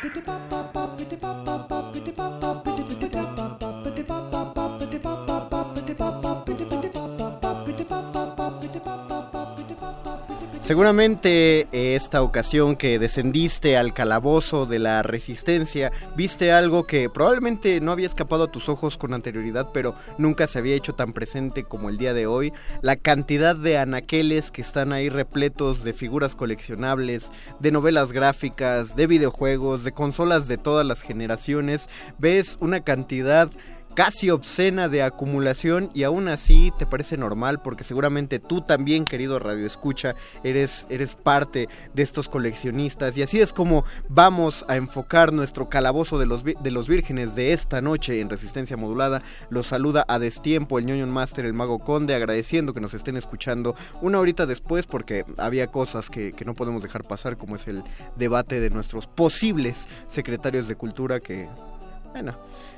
Bitte pop pop, bop, pop pop, bop bop, bitte. Seguramente eh, esta ocasión que descendiste al calabozo de la resistencia, viste algo que probablemente no había escapado a tus ojos con anterioridad, pero nunca se había hecho tan presente como el día de hoy. La cantidad de anaqueles que están ahí repletos de figuras coleccionables, de novelas gráficas, de videojuegos, de consolas de todas las generaciones. Ves una cantidad casi obscena de acumulación y aún así te parece normal porque seguramente tú también, querido Radio Escucha, eres, eres parte de estos coleccionistas y así es como vamos a enfocar nuestro calabozo de los, de los vírgenes de esta noche en Resistencia Modulada. Los saluda a destiempo el ñoño Master, el Mago Conde, agradeciendo que nos estén escuchando una horita después porque había cosas que, que no podemos dejar pasar como es el debate de nuestros posibles secretarios de cultura que, bueno,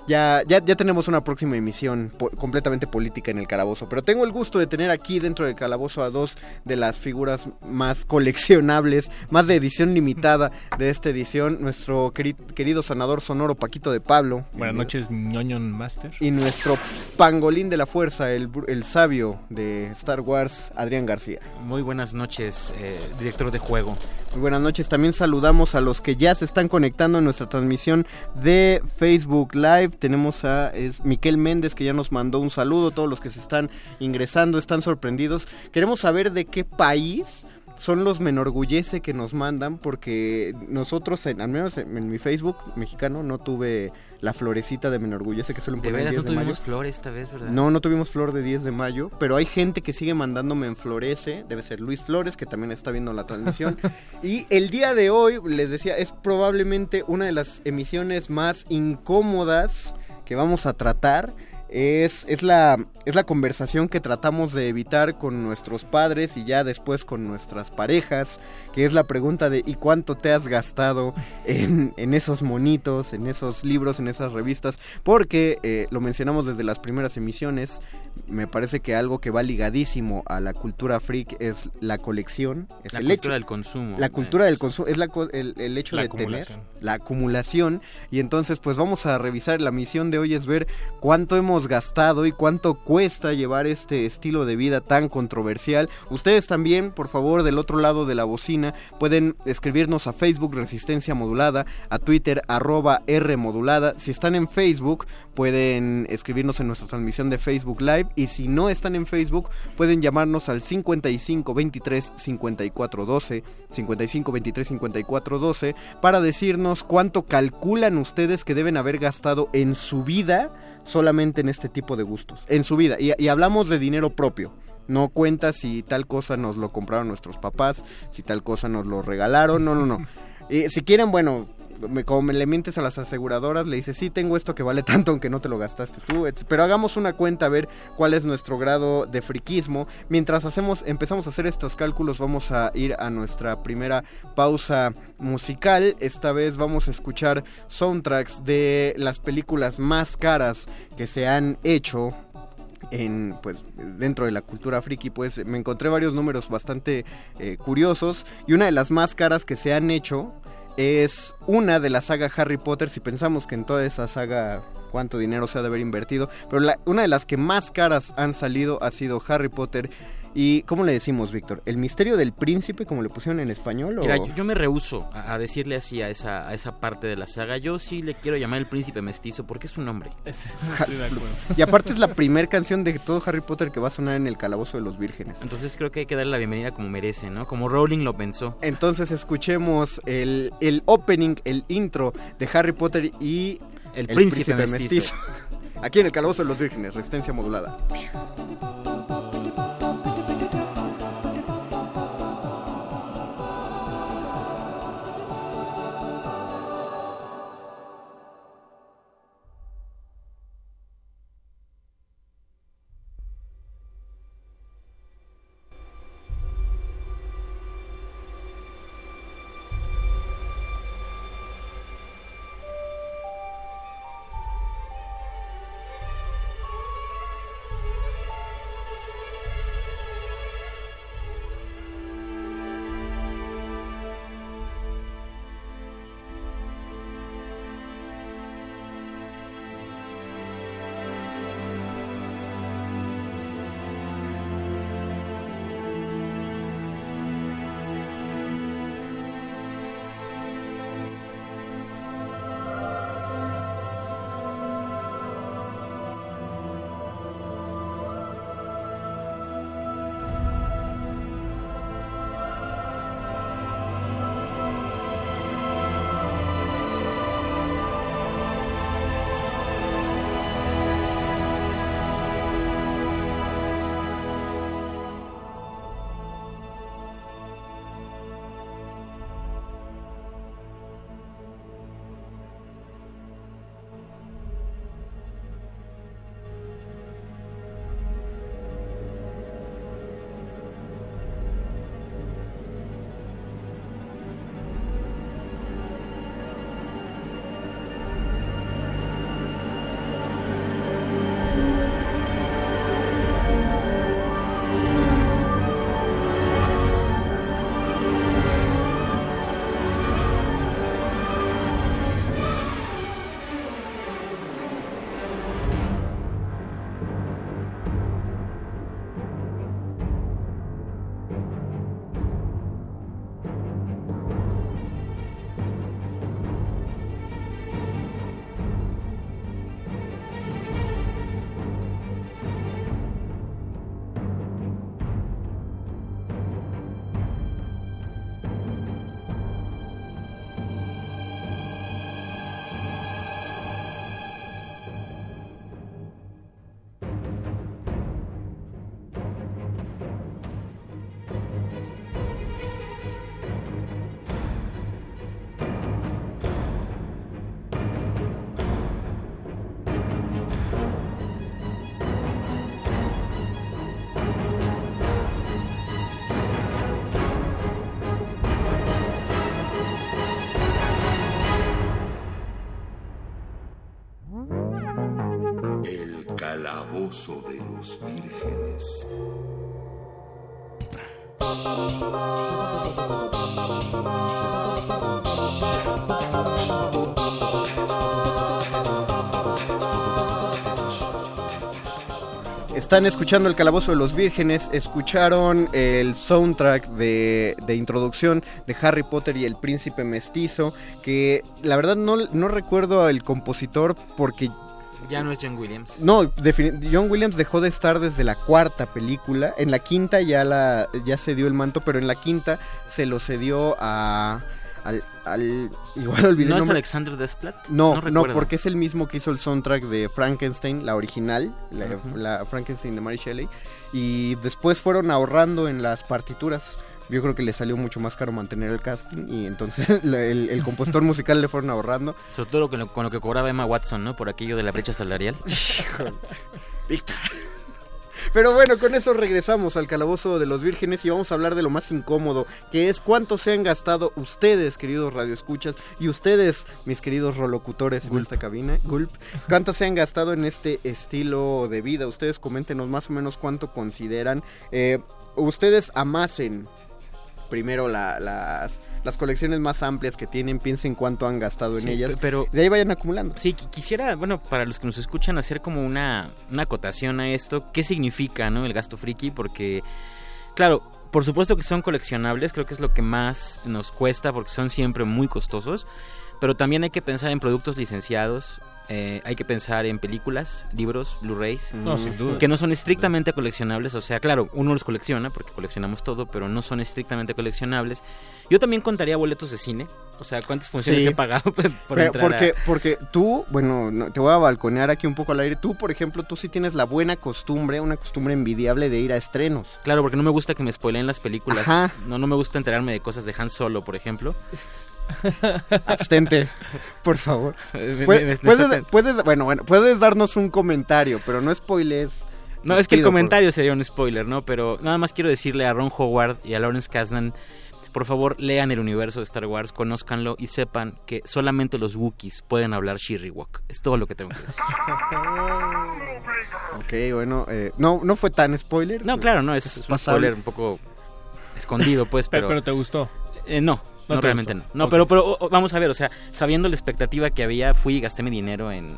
ya, ya, ya tenemos una próxima emisión completamente política en el calabozo. Pero tengo el gusto de tener aquí dentro del calabozo a dos de las figuras más coleccionables, más de edición limitada de esta edición. Nuestro querido sanador sonoro Paquito de Pablo. Buenas noches, ñoño Master. Y nuestro pangolín de la fuerza, el, el sabio de Star Wars, Adrián García. Muy buenas noches, eh, director de juego. Muy buenas noches. También saludamos a los que ya se están conectando en nuestra transmisión de Facebook Live tenemos a es Miquel Méndez que ya nos mandó un saludo, todos los que se están ingresando están sorprendidos. Queremos saber de qué país son los me enorgullece que nos mandan porque nosotros, al menos en, mi Facebook mexicano, no tuve la florecita de me enorgullece que suelen poner de 10 no de tuvimos flor esta vez, ¿verdad? No, no tuvimos flor de 10 de mayo, pero hay gente que sigue mandándome en florece, debe ser Luis Flores que también está viendo la transmisión. y el día de hoy, les decía, es probablemente una de las emisiones más incómodas que vamos a tratar es, es, la, es la conversación que tratamos de evitar con nuestros padres y ya después con nuestras parejas, que es la pregunta de ¿y cuánto te has gastado en, en esos monitos, en esos libros, en esas revistas? Porque eh, lo mencionamos desde las primeras emisiones, me parece que algo que va ligadísimo a la cultura freak es la colección, es la el cultura hecho, del consumo. La cultura del consumo, es la, el, el, hecho la de tener la acumulación y entonces pues vamos a revisar, la misión de hoy es ver cuánto hemos gastado y cuánto cuesta llevar este estilo de vida tan controversial. Ustedes también, por favor, del otro lado de la bocina, pueden escribirnos a Facebook Resistencia Modulada, a Twitter arroba R Modulada. Si están en Facebook, pueden escribirnos en nuestra transmisión de Facebook Live y si no están en Facebook, pueden llamarnos al 55 23 54 12, 55 23 54 12 para decirnos cuánto calculan ustedes que deben haber gastado en su vida solamente en este tipo de gustos, en su vida. Y, y hablamos de dinero propio. No cuenta si tal cosa nos lo compraron nuestros papás, si tal cosa nos lo regalaron, no, no, no. Eh, si quieren, bueno, me, como me le mientes a las aseguradoras, le dices, sí, tengo esto que vale tanto aunque no te lo gastaste tú. Pero hagamos una cuenta a ver cuál es nuestro grado de friquismo. Mientras hacemos, empezamos a hacer estos cálculos, vamos a ir a nuestra primera pausa musical. Esta vez vamos a escuchar soundtracks de las películas más caras que se han hecho en pues dentro de la cultura friki pues me encontré varios números bastante eh, curiosos y una de las más caras que se han hecho es una de la saga Harry Potter si pensamos que en toda esa saga cuánto dinero se ha de haber invertido pero la, una de las que más caras han salido ha sido Harry Potter ¿Y cómo le decimos, Víctor? ¿El misterio del príncipe, como le pusieron en español? O... Mira, yo, yo, me rehuso a, a, decirle así a esa, a esa parte de la saga. Yo sí le quiero llamar el príncipe mestizo porque es un nombre. y aparte es la primera canción de todo Harry Potter que va a sonar en el Calabozo de los Vírgenes. Entonces creo que hay que darle la bienvenida como merece, ¿no? Como Rowling lo pensó. Entonces escuchemos el, el opening, el intro de Harry Potter y el, el príncipe, príncipe mestizo. mestizo. Aquí en el Calabozo de los Vírgenes, resistencia modulada. Calabozo de los vírgenes. Están escuchando el Calabozo de los Vírgenes, escucharon el soundtrack de, de introducción de Harry Potter y el Príncipe Mestizo, que la verdad no, no recuerdo al compositor porque Ya no es John Williams. no, John Williams dejó de estar desde la cuarta película. En la quinta ya la ya se dio el manto, pero en la quinta se lo cedió a al, al- igual olvidé ¿No el es. Alexander Desplat? No, no, porque es el mismo que hizo el soundtrack de Frankenstein, la original, la, la Frankenstein de Mary Shelley, y después fueron ahorrando en las partituras. Yo creo que le salió mucho más caro mantener el casting y entonces la- el, el compositor musical le fueron ahorrando. Sobre todo con lo, con lo que cobraba Emma Watson, ¿no? Por aquello de la brecha salarial. Víctor. Pero bueno, con eso regresamos al calabozo de los vírgenes y vamos a hablar de lo más incómodo, que es cuánto se han gastado ustedes, queridos radioescuchas, y ustedes, mis queridos rolocutores en esta cabina, Gulp, cuánto se han gastado en este estilo de vida. Ustedes coméntenos más o menos cuánto consideran. Eh, ustedes amasen primero la- las, las colecciones más amplias que tienen, piensen cuánto han gastado en ellas. pe- pero- de ahí vayan acumulando. Sí, qui- quisiera, bueno, para los que nos escuchan, hacer como una, una acotación a esto. ¿Qué significa, no, el gasto friki? Porque, claro, por supuesto que son coleccionables, creo que es lo que más nos cuesta porque son siempre muy costosos. Pero también hay que pensar en productos licenciados. Eh, hay que pensar en películas, libros, Blu-rays, No, duda. que no son estrictamente coleccionables. O sea, claro, uno los colecciona porque coleccionamos todo, pero no son estrictamente coleccionables. Yo también contaría boletos de cine. O sea, ¿cuántas funciones Sí. he pagado por Pero entrar a- porque, porque tú, bueno, no, te voy a balconear aquí un poco al aire. Tú, por ejemplo, tú sí tienes la buena costumbre, una costumbre envidiable de ir a estrenos. Claro, porque no me gusta que me spoileen las películas. Ajá. No, no me gusta enterarme de cosas de Han Solo, por ejemplo. Abstente, por favor. Me puedes, bueno, bueno, puedes darnos un comentario, pero no spoiles. No, es que el por- comentario sería un spoiler, ¿no? Pero nada más quiero decirle a Ron Howard y a Lawrence Kasdan, por favor, lean el universo de Star Wars, conózcanlo y sepan que solamente los Wookiees pueden hablar Shirriwok. Es todo lo que tengo que decir. Ok, bueno, eh, no, no fue tan spoiler. No, claro, no, es, es un spoiler un poco escondido, pues, Pero, pero... pero te gustó. Eh, no, No no, te realmente gustó. no. No, pero, pero o- o, vamos a ver, o sea, sabiendo la expectativa que había, fui y gasté mi dinero en,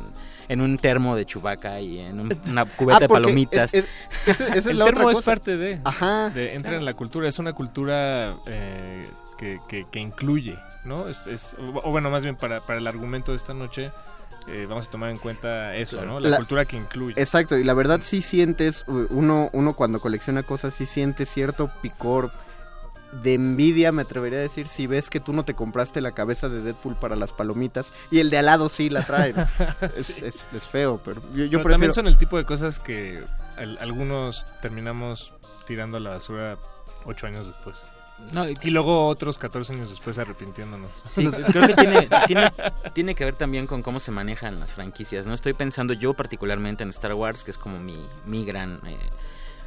en un termo de chubaca y en un- una cubeta Ah, de palomitas. es- esa el la otra termo es parte de, Ajá. de- entra en la cultura es una cultura eh, que, que- que incluye no es, o bueno más bien para, para el argumento de esta noche eh, vamos a tomar en cuenta eso no la, La- cultura que incluye Exacto, y la verdad sí sientes, uno, uno cuando colecciona cosas sí siente cierto picor de envidia, me atrevería a decir, si ves que tú no te compraste la cabeza de Deadpool para las palomitas y el de al lado sí la traen. es, es- es feo, pero yo, yo Pero prefiero... también son el tipo de cosas que al- algunos terminamos tirando a la basura ocho años después No, y- y luego otros 14 años después arrepintiéndonos Sí, creo que tiene, tiene, tiene que ver también con cómo se manejan las franquicias. No estoy pensando yo particularmente en Star Wars, que es como mi, mi gran eh,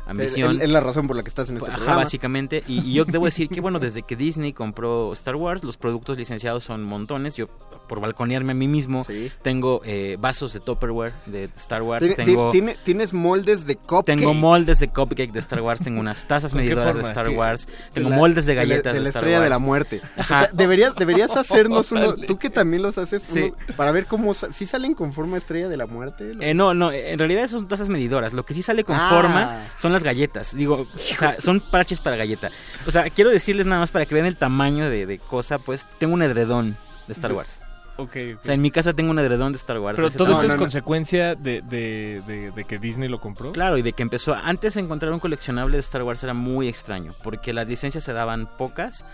ambición. Es, la razón por la que estás en este Ajá, programa. básicamente. Y, y yo debo decir que, bueno, desde que Disney compró Star Wars, los productos licenciados son montones. Yo, por balconearme a mí mismo, tengo eh, vasos de Tupperware de Star Wars. Tiene- tengo, ti- tiene- tienes moldes de cupcake. tengo moldes de cupcake de Star Wars. Tengo unas tazas ¿Con qué medidoras de? Star. Wars. Tengo la- moldes de galletas de de, la Star estrella de la muerte. O Ajá. sea, deberías, deberías hacernos uno, tú que también los haces, Sí. uno, para ver cómo, si salen con forma estrella de la muerte. Eh, no, no, en realidad son tazas medidoras. Lo que sí sale con Ah. forma son las galletas. Digo, o sea, son parches para galleta. O sea, quiero decirles nada más para que vean el tamaño de, de cosa, pues tengo un edredón de Star Wars. Ok, ok. O sea, en mi casa tengo un edredón de Star Wars. pero todo esto es consecuencia de, de- de- de que Disney lo compró Claro, y de que empezó. Antes encontrar un coleccionable de Star Wars era muy extraño, porque las licencias se daban pocas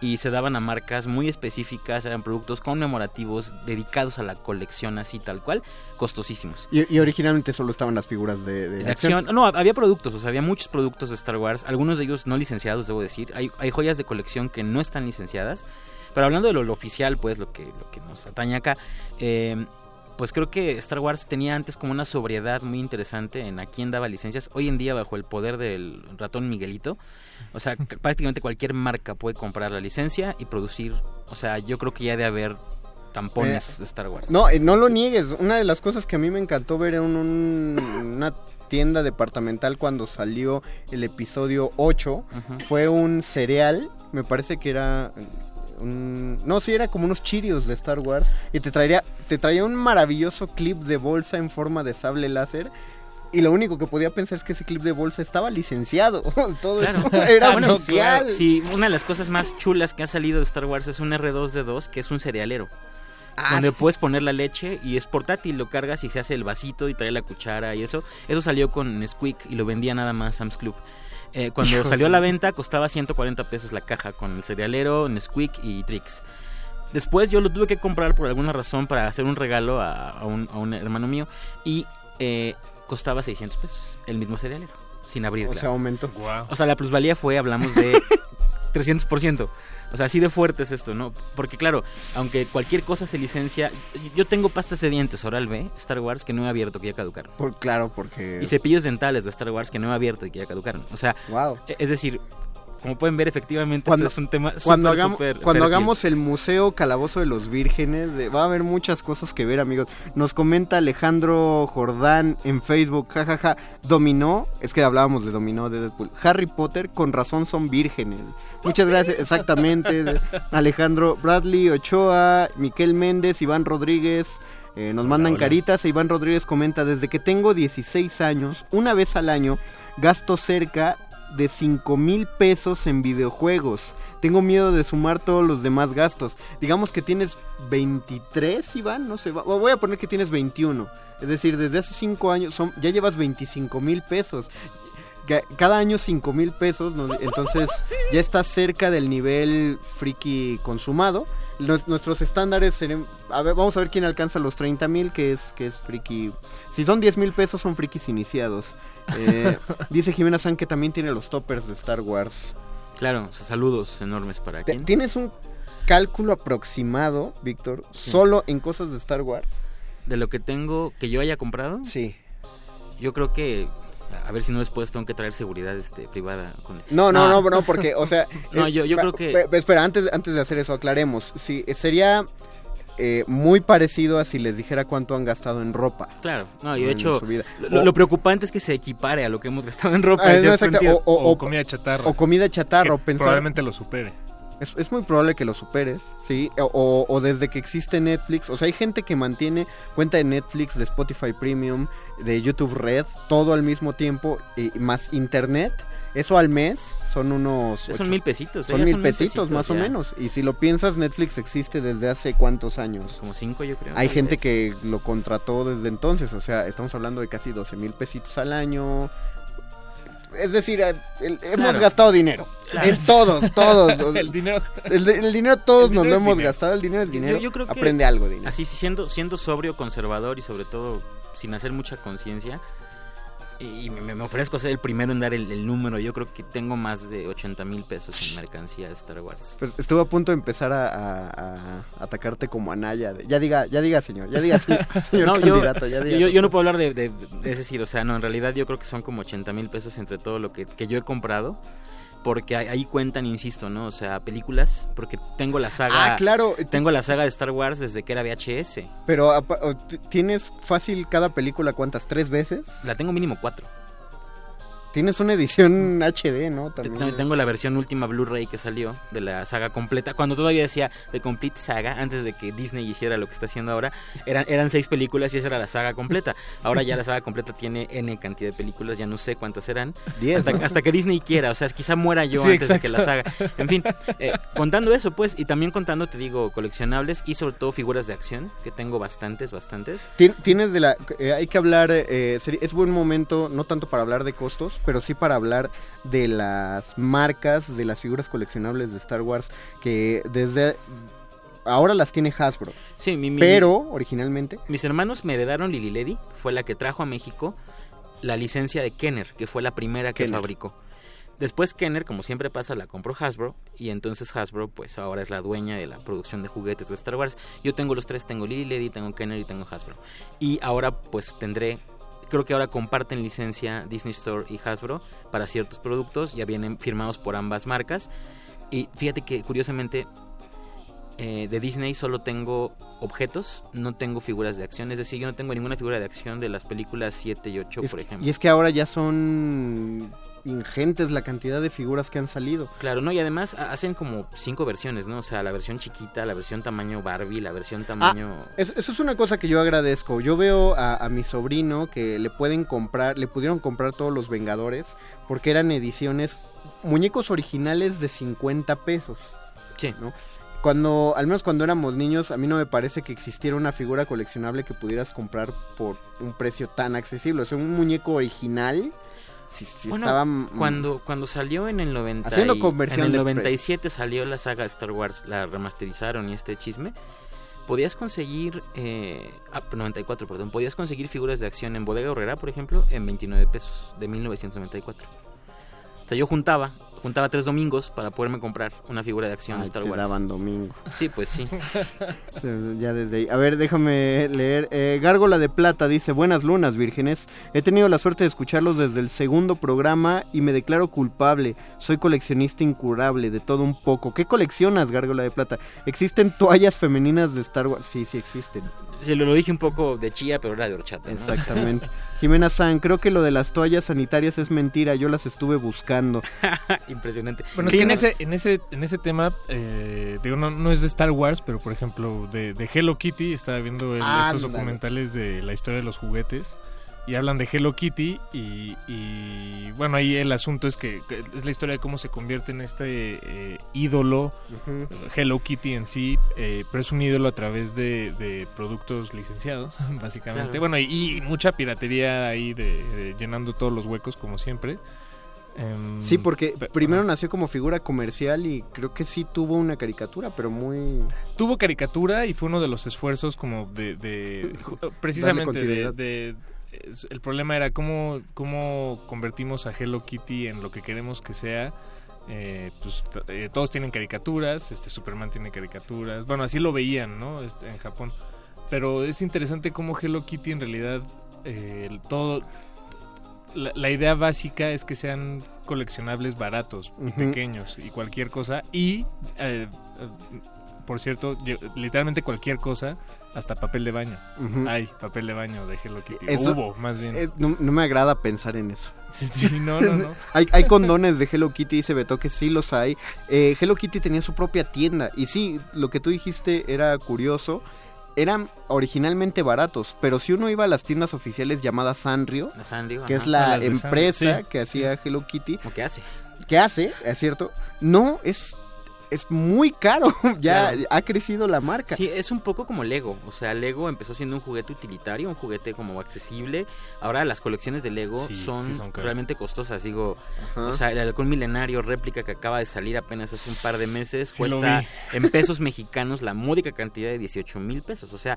y se daban a marcas muy específicas, eran productos conmemorativos dedicados a la colección así tal cual, costosísimos. Y, y originalmente solo estaban las figuras de, de De acción. No, había productos, o sea, había muchos productos de Star Wars, algunos de ellos no licenciados, debo decir. Hay, hay joyas de colección que no están licenciadas. Pero hablando de lo, lo oficial, pues, lo que, lo que nos atañe acá, eh, pues creo que Star Wars tenía antes como una sobriedad muy interesante en a quién daba licencias. Hoy en día, bajo el poder del ratón Miguelito, o sea, prácticamente cualquier marca puede comprar la licencia y producir. O sea, yo creo que ya de haber tampones Eh, de Star Wars. No, eh, no lo niegues. Una de las cosas que a mí me encantó ver en un- una tienda departamental cuando salió el episodio 8. Fue un cereal, me parece que era un- no, sí, era como unos chirios de Star Wars. Y te traería, te traía un maravilloso clip de bolsa en forma de sable láser. Y lo único que podía pensar es que ese clip de bolsa estaba licenciado. Todo Claro. eso era Ah, bueno, oficial. claro. Sí, una de las cosas más chulas que ha salido de Star Wars es un R2D2 que es un cerealero. Ah, donde sí. puedes poner la leche y es portátil, lo cargas y se hace el vasito y trae la cuchara y eso. Eso salió con Squeak y lo vendía nada más Sam's Club. Eh, cuando Híjole. salió a la venta costaba 140 pesos la caja con el cerealero, Nesquik y Trix. Después yo lo tuve que comprar por alguna razón para hacer un regalo a, a un, a un hermano mío y eh, costaba 600 pesos el mismo cerealero, sin abrir. O claro. sea, aumentó. O sea, la plusvalía fue, hablamos de 300%. O sea, así de fuerte es esto, ¿no? Porque claro, aunque cualquier cosa se licencia, yo tengo pastas de dientes Oral B, Star Wars, que no he abierto, que ya caducaron. Por, claro, porque... Y cepillos dentales de Star Wars que no he abierto y que ya caducaron. O sea, e- es decir, como pueden ver, efectivamente, Cuando, esto es un tema cuando, hagamos, cuando hagamos el Museo Calabozo de los Vírgenes, de- va a haber muchas cosas que ver, amigos. Nos comenta Alejandro Jordán en Facebook, jajaja, Dominó, es que hablábamos de Dominó de Deadpool. Harry Potter, con razón son vírgenes. Muchas gracias, exactamente. Alejandro Bradley, Ochoa, Miquel Méndez, Iván Rodríguez. eh, nos mandan hola. caritas. e Iván Rodríguez comenta: Desde que tengo 16 años, una vez al año, gasto cerca de 5 mil pesos en videojuegos. Tengo miedo de sumar todos los demás gastos. Digamos que tienes 23, Iván, no sé, voy a poner que tienes 21. Es decir, desde hace 5 años son, ya llevas 25 mil pesos. Cada año 5 mil pesos, ¿no? entonces ya estás cerca del nivel friki consumado. Nos- nuestros estándares serán, a ver, vamos a ver quién alcanza los 30 mil, que es, que es friki. Si son 10 mil pesos, son frikis iniciados. Eh, dice Jimena San que también tiene los toppers de Star Wars. Claro, saludos enormes para quien. ¿Tienes un cálculo aproximado, Víctor, solo en cosas de Star Wars? De lo que tengo, que yo haya comprado. Sí. Yo creo que. A ver si no después tengo que traer seguridad este, privada. Con... No, no, no, no, porque, o sea... no, eh, yo, yo pa- creo que. pe- espera, antes, antes de hacer eso, aclaremos. Sí, eh, sería eh, muy parecido a si les dijera cuánto han gastado en ropa. Claro, no, y de hecho, su vida. lo, O- lo preocupante es que se equipare a lo que hemos gastado en ropa. Ah, en no, o- o- O comida chatarra. O comida chatarra, Que o pensar... Probablemente lo supere. Es, es muy probable que lo superes, ¿sí? O, o- o desde que existe Netflix. O sea, hay gente que mantiene cuenta de Netflix, de Spotify Premium, de YouTube Red, todo al mismo tiempo, y más Internet. Eso al mes son unos... Son ocho- mil pesitos, Son mil son mil pesitos, pesitos, más o menos. Y si lo piensas, Netflix existe desde hace cuántos años. Como cinco, yo creo. Hay gente vez. que lo contrató desde entonces. O sea, estamos hablando de casi 12 mil pesitos al año. Es decir, eh, el- hemos Claro. gastado dinero. Claro. En todos, todos. El dinero- El, el dinero todos El nos lo hemos dinero. gastado. El dinero es dinero. Yo, yo creo que Aprende algo, dinero. Así siendo, siendo sobrio, conservador y sobre todo sin hacer mucha conciencia. Y me, me ofrezco a ser el primero en dar el, el número. Yo creo que tengo más de 80 mil pesos en mercancía de Star Wars. Pues estuve a punto de empezar a, a- a atacarte como Anaya. Ya diga, ya diga, señor. Ya diga, señor, señor no, yo, candidato. ya diga. yo, yo no puedo hablar de, de- de- Es decir, o sea, no, en realidad yo creo que son como 80 mil pesos entre todo lo que, que yo he comprado. Porque ahí- cuentan, insisto, ¿no? O sea, películas. Porque tengo la saga. Ah, claro. Tengo la saga de Star Wars desde que era VHS. Pero tienes fácil cada película, ¿cuántas? ¿Tres veces? La tengo mínimo cuatro. Tienes una edición HD, ¿no? También. Tengo la versión última Blu-ray que salió de la saga completa. Cuando todavía decía The Complete Saga, antes de que Disney hiciera lo que está haciendo ahora, eran, eran seis películas y esa era la saga completa. Ahora ya la saga completa tiene N cantidad de películas, ya no sé cuántas serán. Diez, hasta, ¿no? hasta que Disney quiera, o sea, quizá muera yo Sí, antes de que la saga. En fin, eh, contando eso, pues, y también contando, te digo, coleccionables y sobre todo figuras de acción, que tengo bastantes, bastantes. Tien- Tienes de la. eh, hay que hablar. eh, es buen momento, no tanto para hablar de costos, pero sí para hablar de las marcas, de las figuras coleccionables de Star Wars, que desde. Ahora las tiene Hasbro. Sí, mi, mi- Pero, originalmente. Mis hermanos me heredaron Lily Ledy, fue la que trajo a México la licencia de Kenner, que fue la primera que Kenner. fabricó. Después Kenner, como siempre pasa, la compró Hasbro y entonces Hasbro pues ahora es la dueña de la producción de juguetes de Star Wars. Yo tengo los tres, tengo Lily Ledy, tengo Kenner y tengo Hasbro. Y ahora pues tendré, creo que ahora comparten licencia Disney Store y Hasbro para ciertos productos, ya vienen firmados por ambas marcas. Y fíjate que curiosamente eh, de Disney solo tengo objetos, no tengo figuras de acción. Es decir, yo no tengo ninguna figura de acción de las películas 7 y 8, Es por ejemplo. Y es que ahora ya son ingentes la cantidad de figuras que han salido. Claro, no, y además ha- hacen como cinco versiones, ¿no? O sea, la versión chiquita, la versión tamaño Barbie, la versión tamaño... Eso, eso es una cosa que yo agradezco. Yo veo a, a mi sobrino que le pueden comprar, le pudieron comprar todos los Vengadores porque eran ediciones, muñecos originales de 50 pesos. Sí. ¿no? Cuando, al menos cuando éramos niños, a mí no me parece que existiera una figura coleccionable que pudieras comprar por un precio tan accesible. O sea, un muñeco original, si, si Bueno, estaba... mm, cuando, cuando salió en el 90 Haciendo conversión en el de 97 salió la saga Star Wars, la remasterizaron y este chisme. Podías conseguir, eh, ah, 94, perdón, podías conseguir figuras de acción en Bodega Horrera, por ejemplo, en 29 pesos de 1994. O sea, yo juntaba, juntaba tres domingos para poderme comprar una figura de acción de Star te Wars. daban domingo. Sí, pues sí. Ya desde ahí. A ver, déjame leer. Eh, Gárgola de Plata dice, buenas lunas, vírgenes. He tenido la suerte de escucharlos desde el segundo programa y me declaro culpable. Soy coleccionista incurable de todo un poco. ¿Qué coleccionas, Gárgola de Plata? ¿Existen toallas femeninas de Star Wars? Sí, sí existen. Se lo, lo dije un poco de chía, pero era de horchata. ¿no? Exactamente. Jimena San, creo que lo de las toallas sanitarias es mentira. Yo las estuve buscando. Impresionante. Bueno, es que en ese, en ese, en ese tema, eh, digo, no, no es de Star Wars, pero por ejemplo, de, de Hello Kitty, estaba viendo el- estos documentales de la historia de los juguetes y hablan de Hello Kitty y, y, bueno, ahí el asunto es que, es la historia de cómo se convierte en este eh, ídolo. Hello Kitty en sí, eh, pero es un ídolo a través de, de productos licenciados, básicamente. Claro. Bueno, y, y mucha piratería ahí de, de llenando todos los huecos, como siempre. Em, Sí, porque primero nació como figura comercial y creo que sí tuvo una caricatura, pero muy... tuvo caricatura y fue uno de los esfuerzos como de, precisamente de, el problema era cómo cómo convertimos a Hello Kitty en lo que queremos que sea Eh, pues eh, todos tienen caricaturas este Superman tiene caricaturas bueno así lo veían no Este, en Japón pero es interesante cómo Hello Kitty en realidad eh, todo la, la idea básica es que sean coleccionables baratos, Ujú. pequeños y cualquier cosa. Y, eh, por cierto, literalmente cualquier cosa, hasta papel de baño. Ujú. Hay papel de baño de Hello Kitty. O Eso- hubo, más bien. eh, no, no me agrada pensar en eso. Sí, sí, no, no, no. hay, hay condones de Hello Kitty, dice Beto, que sí los hay. Eh, Hello Kitty tenía su propia tienda. Y sí, lo que tú dijiste era curioso. Eran originalmente baratos, pero si uno iba a las tiendas oficiales llamadas Sanrio, que ajá. es la Ah, empresa sí, que hacía Hello Kitty, ¿O qué hace? ¿qué hace? ¿Es cierto? No, es, es muy caro. ya Claro. ha crecido la marca. Sí, es un poco como Lego. O sea, Lego empezó siendo un juguete utilitario, un juguete como accesible. Ahora las colecciones de Lego Sí, son, sí son caras. realmente costosas. Digo, Ajá. o sea, el halcón milenario réplica que acaba de salir apenas hace un par de meses Sí, cuesta en pesos mexicanos la módica cantidad de 18 mil pesos. O sea,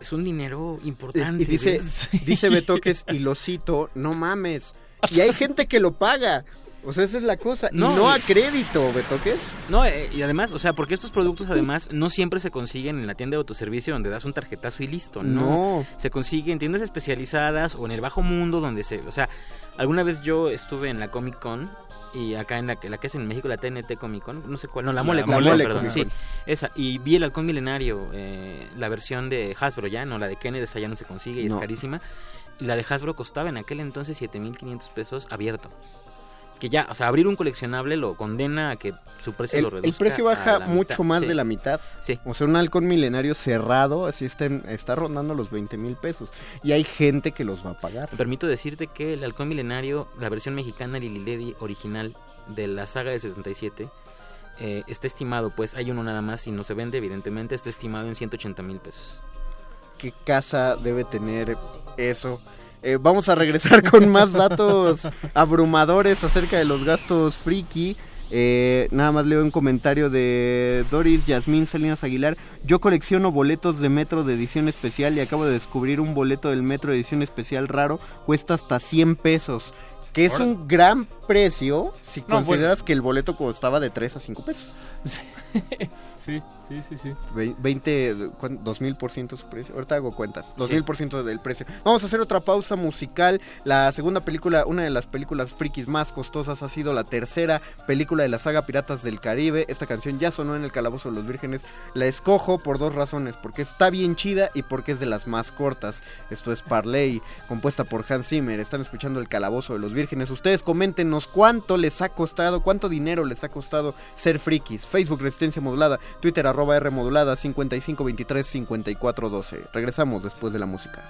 es un dinero importante. Y dice, dice Betoques, y lo cito, no mames. Y hay gente que lo paga. O sea, esa es la cosa. No, y no a crédito, Betoques. No, eh, y además, o sea, porque estos productos además no siempre se consiguen en la tienda de autoservicio donde das un tarjetazo y listo, ¿no? No. Se consigue en tiendas especializadas o en el bajo mundo donde se, o sea, alguna vez yo estuve en la Comic Con y acá en la, que- la que es en México, la TNT Comic Con, no sé cuál, no, la La Mole Comic Mole Con, perdón, Comic sí, esa, y vi el Halcón Milenario, eh, la versión de Hasbro ya, no, la de Kennedy, esa ya no se consigue y No. es carísima, y la de Hasbro costaba en aquel entonces 7.500 pesos abierto. Que ya, o sea, abrir un coleccionable lo condena a que su precio El, lo reduzca. el precio baja mucho mitad, más sí. de la mitad. Sí. O sea, un halcón milenario cerrado, así está, está rondando los 20 mil pesos. Y hay gente que los va a pagar. Me permito decirte que el Halcón Milenario, la versión mexicana Lily Ledy original de la saga del 77, eh, está estimado, pues hay uno nada más y no se vende, evidentemente, está estimado en 180 mil pesos. ¿Qué casa debe tener eso? Eh, vamos a regresar con más datos abrumadores acerca de los gastos friki. Eh, nada más leo un comentario de Doris Yasmín Salinas Aguilar. Yo colecciono boletos de metro de edición especial y acabo de descubrir un boleto del metro de edición especial raro. Cuesta hasta 100 pesos. Que es un gran precio si No, consideras que el boleto costaba de 3 a 5 pesos. Sí, sí, Sí, sí, sí. Ve- 20, ¿cuán- 2000% su precio. Ahorita hago cuentas. 2000% del precio. Vamos a hacer otra pausa musical. La segunda película, una de las películas frikis más costosas, ha sido la tercera película de la saga Piratas del Caribe. Esta canción ya sonó en el Calabozo de los Vírgenes. La escojo por dos razones: porque está bien chida y porque es de las más cortas. Esto es Parley, compuesta por Hans Zimmer. Están escuchando el Calabozo de los Vírgenes. Ustedes coméntenos cuánto les ha costado, cuánto dinero les ha costado ser frikis. Facebook Resistencia Modulada, Twitter arroba R Modulada 5523 5412. Regresamos después de la música.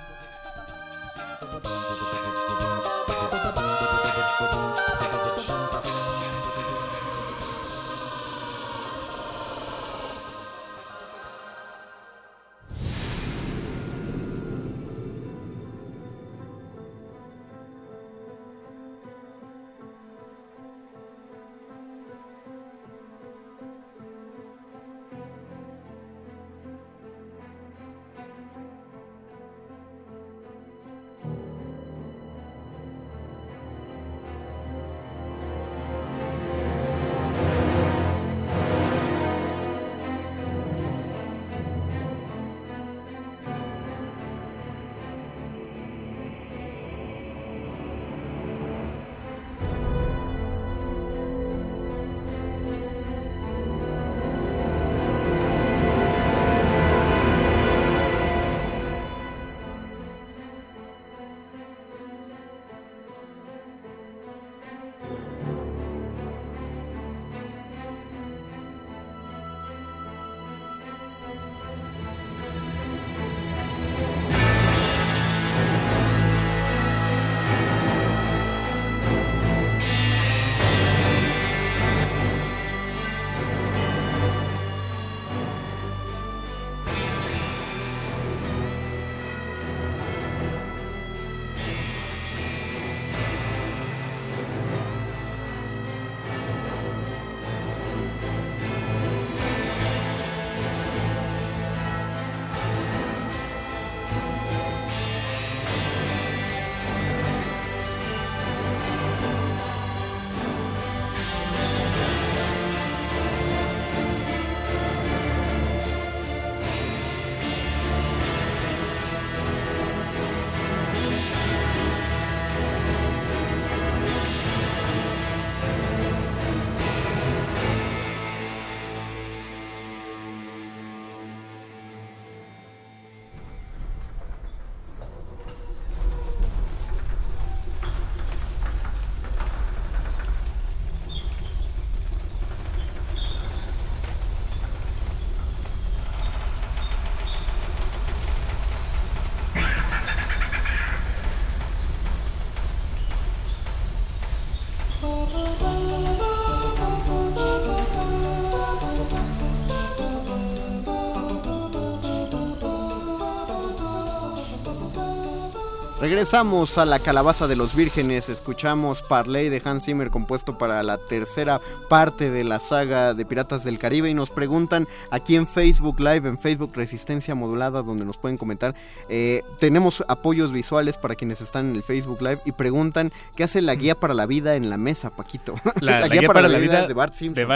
Regresamos a la calabaza de los vírgenes, escuchamos Parley de Hans Zimmer compuesto para la tercera parte de la saga de Piratas del Caribe y nos preguntan aquí en Facebook Live, en Facebook Resistencia Modulada, donde nos pueden comentar. eh, tenemos apoyos visuales para quienes están en el Facebook Live y preguntan qué hace la guía para la vida en la mesa, Paquito. La, la guía, para, la vida, de Bart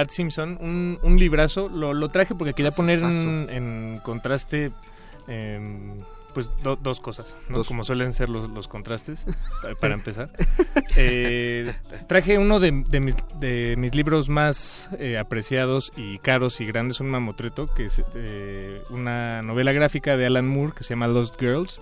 Simpson. un, un librazo. Lo, lo traje porque quería poner en, en contraste em, pues do- dos cosas, ¿no? Dos. como suelen ser los, los contrastes, pa- para empezar. Eh, traje uno de, de mis, de mis libros más eh, apreciados y caros y grandes, un mamotreto, que es eh, una novela gráfica de Alan Moore que se llama Lost Girls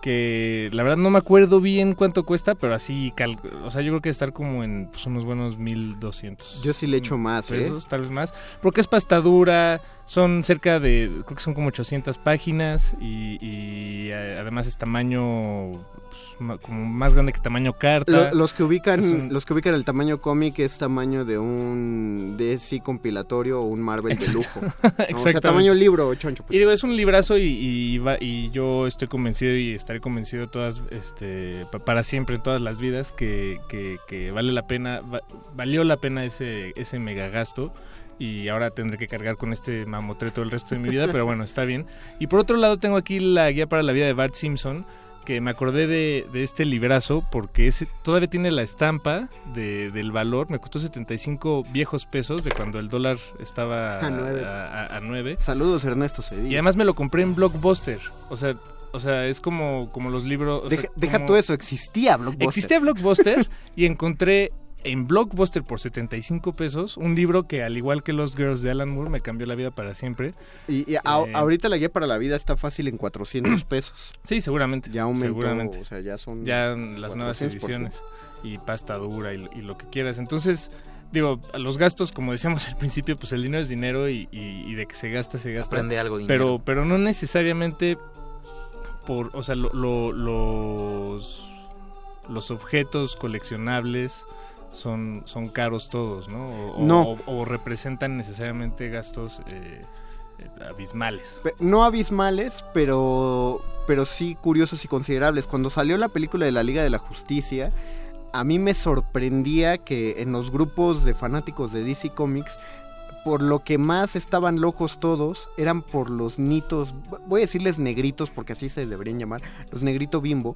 que la verdad no me acuerdo bien cuánto cuesta, pero así, cal- o sea, yo creo que estar como en pues, unos buenos 1200 Yo sí le echo más, ¿eh? pesos, tal vez más, porque es pastadura, son cerca de, creo que son como 800 páginas y, y, eh, además es tamaño pues, como más grande que tamaño carta. Lo- los que ubican un- los que ubican el tamaño cómic es tamaño de un DC compilatorio o un Marvel de lujo. ¿no? O sea, tamaño libro, choncho. pues. Y digo, es un librazo y, y, va- y yo estoy convencido y estaré convencido todas, este, pa- para siempre en todas las vidas que, que, que vale la pena, va- valió la pena ese, ese mega gasto y ahora tendré que cargar con este mamotreto el resto de mi vida, pero bueno, está bien. Y por otro lado tengo aquí la guía para la vida de Bart Simpson, que me acordé de, de este librazo porque todavía tiene la estampa de, del valor. Me costó 75 viejos pesos de cuando el dólar estaba A nueve. a- a- a nueve. Saludos Ernesto Cedillo. Y además me lo compré en Blockbuster. O sea, o sea es como, como los libros... o sea, Deja, deja como- tú eso, existía Blockbuster. Existía Blockbuster y encontré en Blockbuster por 75 pesos un libro que al igual que Los Girls de Alan Moore me cambió la vida para siempre. Y, y a- Eh, ahorita la guía para la vida está fácil en 400 pesos. Sí, seguramente. Ya aumentó, seguramente. o sea, ya son Ya las nuevas 400%. ediciones y pasta dura y, y lo que quieras. Entonces, digo, los gastos, como decíamos al principio, pues el dinero es dinero y, y- y de que se gasta, se gasta. Aprende algo Pero, pero no necesariamente por, o sea, lo- lo- los, los objetos coleccionables son, son caros todos, ¿no? O, No. o- o representan necesariamente gastos eh, eh, abismales. No abismales, pero, pero sí curiosos y considerables. Cuando salió la película de la Liga de la Justicia, a mí me sorprendía que en los grupos de fanáticos de DC Comics, por lo que más estaban locos todos, eran por los nitos, voy a decirles negritos porque así se deberían llamar, los negrito bimbo,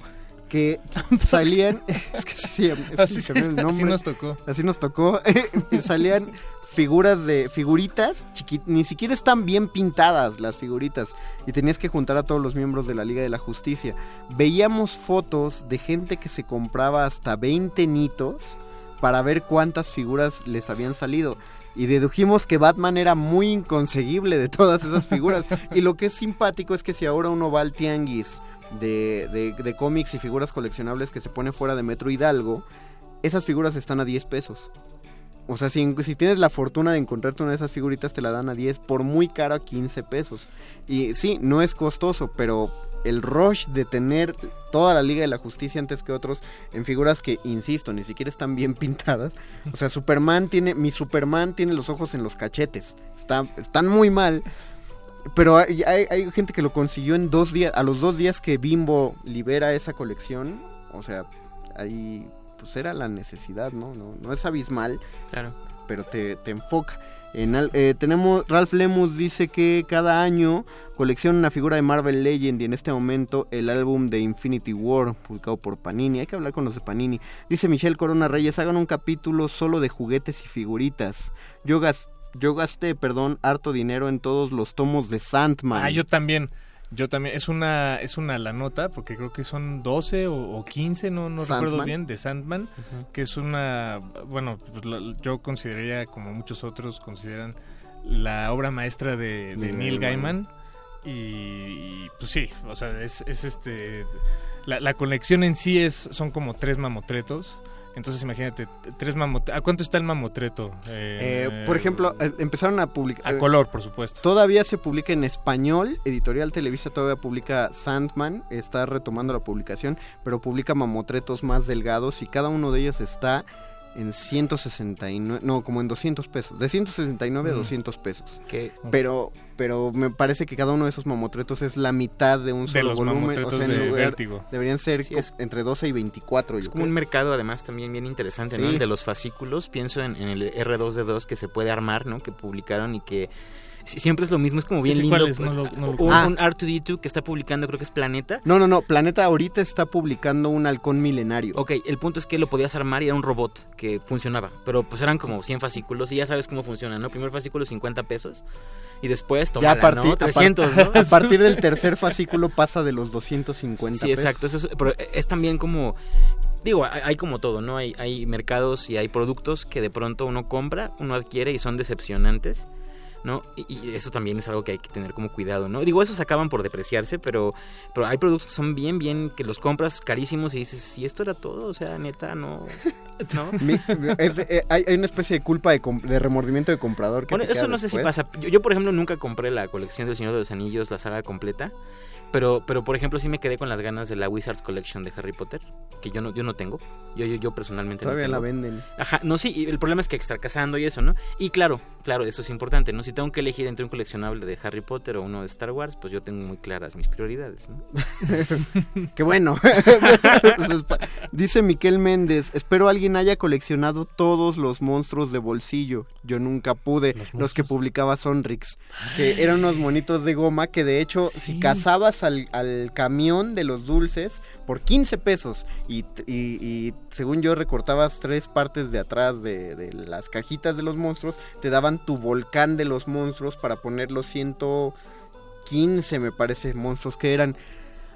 que salían, es que sí, es que Así- se el así nombre. nos tocó. Así nos tocó. salían figuras de figuritas chiquitas, ni siquiera están bien pintadas las figuritas y tenías que juntar a todos los miembros de la Liga de la Justicia. Veíamos fotos de gente que se compraba hasta 20 nitos para ver cuántas figuras les habían salido. Y dedujimos que Batman era muy inconseguible de todas esas figuras. y lo que es simpático es que si ahora uno va al tianguis de, de- cómics y figuras coleccionables que se pone fuera de Metro Hidalgo, esas figuras están a 10 pesos. O sea, si, si tienes la fortuna de encontrarte una de esas figuritas, te la dan a 10, por muy caro a 15 pesos. Y sí, no es costoso, pero el rush de tener toda la Liga de la Justicia antes que otros en figuras que, insisto, ni siquiera están bien pintadas. O sea, Superman tiene, mi Superman tiene los ojos en los cachetes. Está, están muy mal. Pero hay, hay- hay gente que lo consiguió en dos días, a los dos días que Bimbo libera esa colección. O sea, ahí pues era la necesidad, ¿no? No, no es abismal. Claro. Pero te, te enfoca. En eh, tenemos, Ralph Lemus dice que cada año colecciona una figura de Marvel Legend y en este momento el álbum de Infinity War, publicado por Panini. Hay que hablar con los de Panini. Dice Michelle Corona Reyes, hagan un capítulo solo de juguetes y figuritas. Yo, gas- yo gasté, perdón, harto dinero en todos los tomos de Sandman. Ah, yo también. Yo también. Es una, es una la nota, porque creo que son 12 o, o 15, no, no recuerdo bien, de Sandman, que es una, bueno, pues, la- yo consideraría, como muchos otros consideran, la obra maestra de, de Neil Gaiman. Gaiman. Y, y, pues sí, o sea, es, es este... La, la colección en sí es son como tres mamotretos. Entonces imagínate, tres mamotretos. ¿A cuánto está el mamotreto? Eh, Eh, por ejemplo, eh, empezaron a publicar... A color, por supuesto. Todavía se publica en español, Editorial Televisa todavía publica Sandman, está retomando la publicación, pero publica mamotretos más delgados y cada uno de ellos está en 169, no, como en 200 pesos, de 169 a Mm. 200 pesos. ¿Qué? Pero pero me parece que cada uno de esos mamotretos es la mitad de un De solo los volumen, o mamotretos sea, en de lugar- Vértigo. deberían ser Sí, es- entre 12 y 24, Es yo como un creo. mercado además también bien interesante, ¿no? Sí. El de los fascículos, pienso en, en el R2D2 que se puede armar, ¿no? Que publicaron y que siempre es lo mismo, es como bien ¿Ese lindo. cuál es? No lo- no lo- un, Ah. un R2D2 que está publicando, creo que es Planeta. No, no, no, Planeta ahorita está publicando un halcón milenario. Ok, el punto es que lo podías armar y era un robot que funcionaba, pero pues eran como 100 fascículos y ya sabes cómo funciona, ¿no? Primer fascículo 50 pesos y después Ya toma a partir, ¿no? a par- 300, ¿no? a partir del tercer fascículo pasa de los 250 Sí, pesos. exacto. eso es, pero es también como. Digo, hay, hay como todo, ¿no? Hay, hay mercados y hay productos que de pronto uno compra, uno adquiere y son decepcionantes, ¿no? Y, eso también es algo que hay que tener como cuidado, ¿no? Digo, esos acaban por depreciarse, pero, pero hay productos que son bien, bien, que los compras carísimos y dices, si esto era todo, o sea, neta, no. ¿No? Mi- es- eh, hay, una especie de culpa de, remordimiento de comprador que Bueno, te eso no sé si pasa. Yo, yo, por ejemplo, nunca compré la colección del Señor de los Anillos, la saga completa. Pero, pero por ejemplo, sí me quedé con las ganas de la Wizards Collection de Harry Potter, que yo no, yo no tengo. Yo, yo, yo personalmente Todavía no la tengo. venden. Ajá, no, sí, el problema es que extra cazando y eso, ¿no? Y claro, claro, eso es importante, ¿no? Si tengo que elegir entre un coleccionable de Harry Potter o uno de Star Wars, pues yo tengo muy claras mis prioridades, ¿no? Qué bueno. Dice Miquel Méndez, espero alguien haya coleccionado todos los monstruos de bolsillo. Yo nunca pude. Los, que publicaba Sonrix. Que eran unos monitos de goma que de hecho si cazabas al, al camión de los dulces por 15 pesos y, y- según yo recortabas tres partes de atrás de, de las cajitas de los monstruos, te daban tu volcán de los monstruos para poner los 115 me parece monstruos que eran.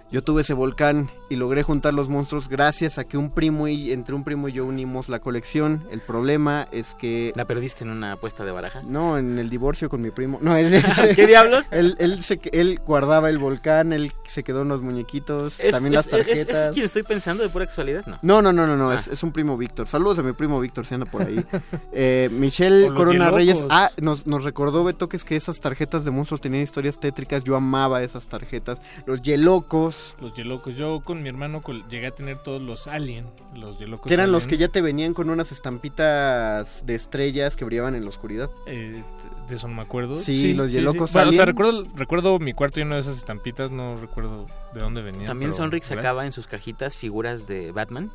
Yo tuve ese volcán y logré juntar los monstruos gracias a que un primo y entre un primo y yo unimos la colección. El problema es que ¿La perdiste en una apuesta de baraja? no, en el divorcio con mi primo. No, él, ¿Qué diablos? Él, él, se, él guardaba el volcán, él se quedó en los muñequitos, ¿Es, también es- las tarjetas. es- es quien estoy pensando de pura casualidad? No. No, no, no, no, no, Ah. es, es un primo Víctor. Saludos a mi primo Víctor, si anda por ahí. Eh, Michelle Corona. Reyes. Ah, nos, nos recordó Beto que es que esas tarjetas de monstruos tenían historias tétricas. Yo amaba esas tarjetas. Los Yelocos, Los Yelocos. Yo con mi hermano col- llegué a tener todos los Alien. Los Yelocos. que eran los que ya te venían con unas estampitas de estrellas que brillaban en la oscuridad. Eh, de eso no me acuerdo. Sí, los Yelocos Bueno, o sea, recuerdo, recuerdo mi cuarto lleno de esas estampitas. No recuerdo de dónde venían. También pero Sonrix sacaba en sus cajitas figuras de Batman.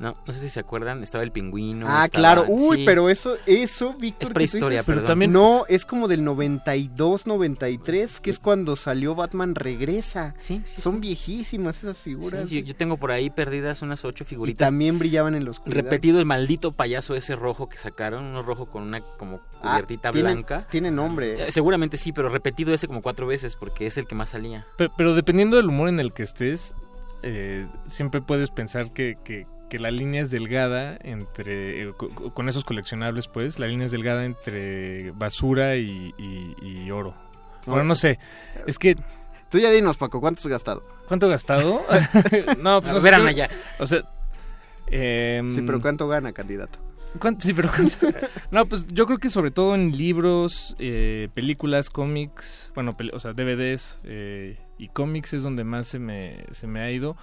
No, no sé si se acuerdan, estaba el pingüino. Ah, estaba- claro. Uy, sí. pero eso, eso, Víctor. Es prehistoria, perdón. también- No, es como del 92, 93, que es cuando salió Batman Regresa. Sí, sí, Son viejísimas esas figuras. Sí, yo, yo tengo por ahí perdidas unas ocho y figuritas. también brillaban en oscuridad. Repetido el maldito payaso ese rojo que sacaron, uno rojo con una como Ah, cubiertita tiene- blanca. Tiene nombre. Eh, Seguramente sí, pero repetido ese como cuatro veces porque es el que más salía. Pe- Pero, dependiendo del humor en el que estés, eh, siempre puedes pensar que, que- que la línea es delgada entre. eh, co- co- con esos coleccionables, pues, la línea es delgada entre basura y, y- y oro. Bueno, no sé. Es que. Tú ya dinos, Paco, ¿cuánto has gastado? ¿Cuánto he gastado? no, pues no sé, Ana, ya. O sea. em, Sí, pero ¿cuánto gana, candidato? ¿Cuánto? Sí, pero ¿cuánto? No, pues yo creo que sobre todo en libros, eh, películas, cómics, bueno, o sea, DVDs eh, y cómics es donde más se me, se me ha ido.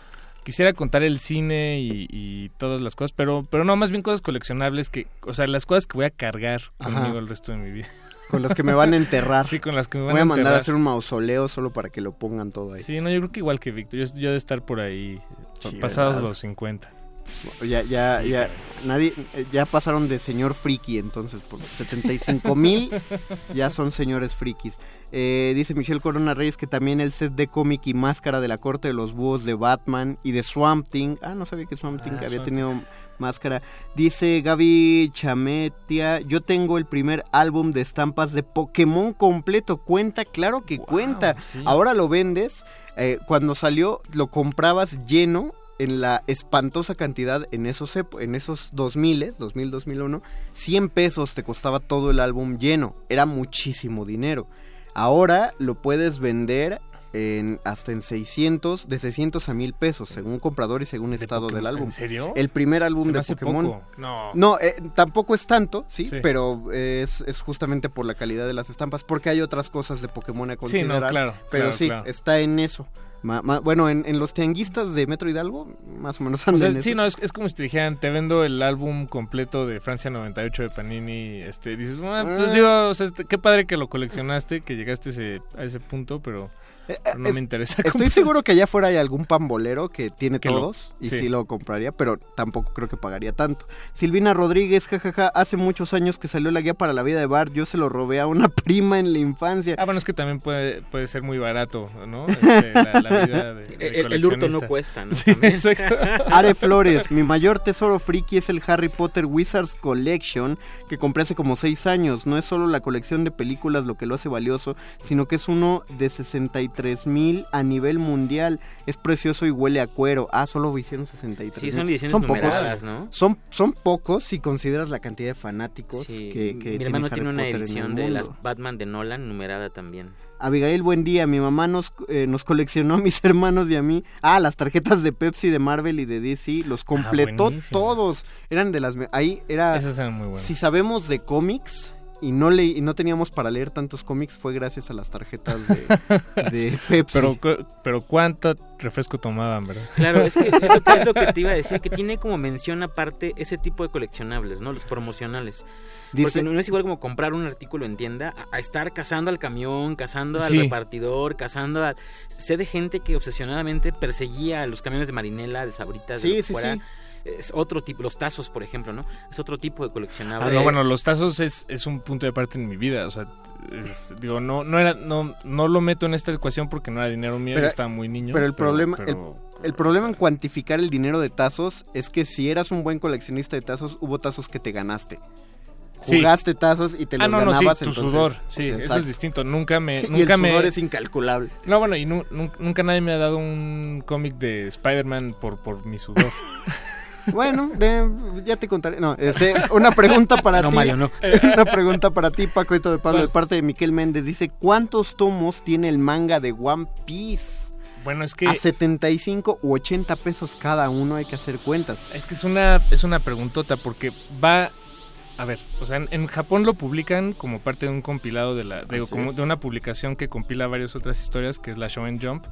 Quisiera contar el cine y, y todas las cosas, pero, pero no, más bien cosas coleccionables que, o sea, las cosas que voy a cargar Ajá. conmigo el resto de mi vida. Con las que me van a enterrar. Sí, con las que me van Voy a a mandar a hacer un mausoleo solo para que lo pongan todo ahí. Sí, no, yo creo que igual que Víctor, yo, yo de estar por ahí, Sí, pasados ¿verdad? los 50. Ya, ya, Sí, ya, nadie, eh, ya pasaron de señor friki, entonces, por 75 mil ya son señores frikis. Eh, dice Michelle Corona Reyes que también el set de cómic y máscara de la corte de los búhos de Batman y de Swamp Thing. Ah, no sabía que Swamp Thing Ah, había Swamp tenido máscara. Dice Gaby Chametia, yo tengo el primer álbum de estampas de Pokémon completo. ¿Cuenta? Claro que cuenta. sí. Ahora lo vendes. eh, cuando salió, lo comprabas lleno en la espantosa cantidad en esos en esos 2000, 2000, 2001, 100 pesos te costaba todo el álbum lleno. Era muchísimo dinero. Ahora lo puedes vender en hasta en 600, de 600 a 1000 pesos, según comprador y según estado Pokémon. del álbum. ¿En serio? El primer álbum de Pokémon. poco. No. No, eh, tampoco es tanto, ¿sí, Sí. pero es, es justamente por la calidad de las estampas, porque hay otras cosas de Pokémon a Sí, no, considerar. claro, Pero claro, sí, claro. está en eso. Ma- ma- bueno, en, en los tianguistas de Metro Hidalgo, más o menos O sea, sí, no, es, es como si te dijeran, te vendo el álbum completo de Francia 98 de Panini, este, dices, "Ah, pues Ah. digo, o sea, qué padre que lo coleccionaste, que llegaste ese, a ese punto, pero, pero no Eh, es- me interesa. Estoy comprar. seguro que allá afuera hay algún pambolero que tiene Que lo- todos y sí. sí. lo compraría, pero tampoco creo que pagaría tanto. Silvina Rodríguez, jajaja, hace muchos años que salió la guía para la vida de Bart, yo se lo robé a una prima en la infancia. Ah, bueno, es que también puede, puede ser muy barato, ¿no? Este, la, la vida de, de El- el hurto no cuesta, ¿no? Sí. Are Flores, mi mayor tesoro friki es el Harry Potter Wizards Collection que compré hace como 6 años. No es solo la colección de películas lo que lo hace valioso, sino que es uno de 63 mil a nivel mundial. Es precioso y huele a cuero. Ah, solo hicieron 63. Sí, son ediciones pocos. numeradas, ¿no? Son, son pocos si consideras la cantidad de fanáticos Sí, que, que Mi hermano tiene una edición de las. Batman de Nolan numerada también. Abigail, buen día. Mi mamá nos, eh, nos coleccionó a mis hermanos y a mí. Ah, las tarjetas de Pepsi, de Marvel y de DC. Los completó buenísimo. todos. Eran de las... Ahí era... Esas eran muy buenas. Si sabemos de cómics y no le y no teníamos para leer tantos cómics fue gracias a las tarjetas de, de Pepsi. Pero, pero ¿cuánto refresco tomaban, verdad? Claro, es que es lo, que es lo que te iba a decir, que tiene como mención aparte ese tipo de coleccionables, ¿no? Los promocionales. Dice- Porque no es igual como comprar un artículo en tienda a, a estar cazando al camión, cazando al Sí. repartidor, cazando a... Sé de gente que obsesionadamente perseguía a los camiones de marinela, de sabritas, de Sí, lo que sí, fuera. sí. Es otro tipo, los tazos, por ejemplo, ¿no? Es otro tipo de coleccionable. Ah, no, bueno, los tazos es, es un punto de parte en mi vida. O sea, es- digo, no, no era, no, no lo meto en esta ecuación porque no era dinero mío, yo estaba muy niño. Pero el problema, el- pero- el, problema en cuantificar el dinero de tazos es que si eras un buen coleccionista de tazos, hubo tazos que te ganaste. Sí. Jugaste tazos y te ah, los no, no, sí, ganabas. tu entonces- sudor, sí, eso es distinto. Nunca me, Y nunca el me. sudor es incalculable. No, bueno, y nu- nun- nunca nadie me ha dado un cómic de Spider-Man por, por mi sudor. Bueno, de- ya te contaré. No, este, una pregunta para No, ti. Mario, no. Una pregunta para ti, Paco de Pablo, de parte de Miquel Méndez. Dice, ¿cuántos tomos tiene el manga de One Piece? Bueno, es que A 75 u 80 pesos cada uno hay que hacer cuentas. es que es una es una preguntota porque va a ver, o sea, en, en Japón lo publican como parte de un compilado de la digo, como de una publicación que compila varias otras historias que es la Shonen Jump,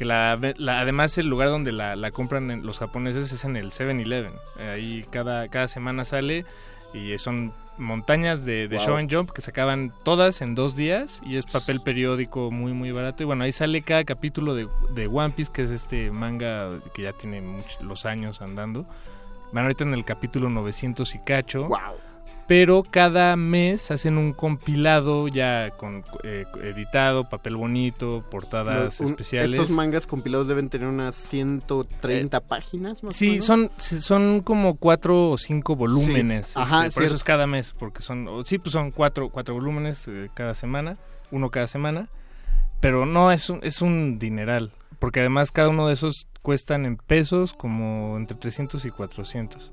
que la, la- además el lugar donde la, la compran en- los japoneses es en el 7-Eleven. Eh, Ahí cada cada semana sale y son montañas de, de Wow. Shonen Jump que se acaban todas en dos días y es papel periódico muy muy barato y bueno ahí sale cada capítulo de, de One Piece que es este manga que ya tiene muchos los años andando van ahorita en el capítulo 900 y cacho pero cada mes hacen un compilado ya con eh, editado papel bonito portadas Los- un- especiales Estos mangas compilados deben tener unas 130 páginas más o Sí, menos. son, son como cuatro o cinco volúmenes. Sí. Ajá, este, por eso es cada mes, porque son, o- sí, pues son cuatro, cuatro volúmenes eh, cada semana, uno cada semana, pero no es un, es un dineral, porque además cada uno de esos cuestan en pesos como entre 300 y 400.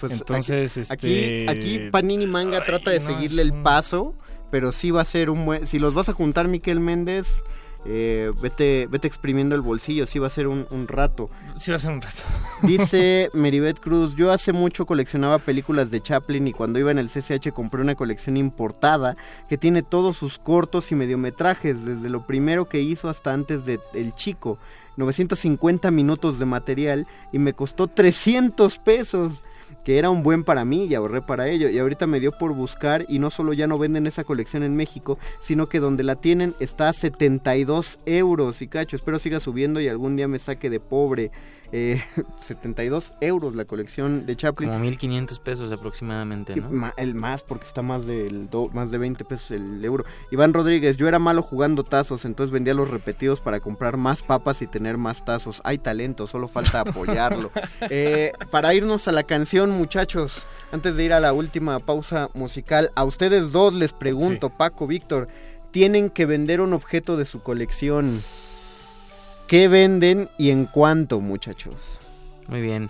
Pues Entonces, aquí, este... aquí, aquí Panini Manga trata de no, seguirle el paso, pero sí va a ser un buen... Si los vas a juntar, Miquel Méndez, eh, vete, vete exprimiendo el bolsillo, sí va a ser un, un rato. Sí va a ser un rato. Dice Meribet Cruz, yo hace mucho coleccionaba películas de Chaplin y cuando iba en el CCH compré una colección importada que tiene todos sus cortos y mediometrajes, desde lo primero que hizo hasta antes de El Chico. 950 minutos de material y me costó 300 pesos que era un buen para mí y ahorré para ello. Y ahorita me dio por buscar y no solo ya no venden esa colección en México sino que donde la tienen está a 72 euros y cacho espero siga subiendo y algún día me saque de pobre Eh, 72 euros la colección de Chaplin Como 1500 pesos aproximadamente, ¿no? el más porque está más del do- más de 20 pesos el euro. Iván Rodríguez, yo era malo jugando tazos, entonces vendía los repetidos para comprar más papas y tener más tazos. Hay talento, solo falta apoyarlo. Eh, para irnos a la canción, muchachos, antes de ir a la última pausa musical, a ustedes dos les pregunto, Paco, Víctor, tienen que vender un objeto de su colección. ¿Qué venden y en cuánto, muchachos? Muy bien.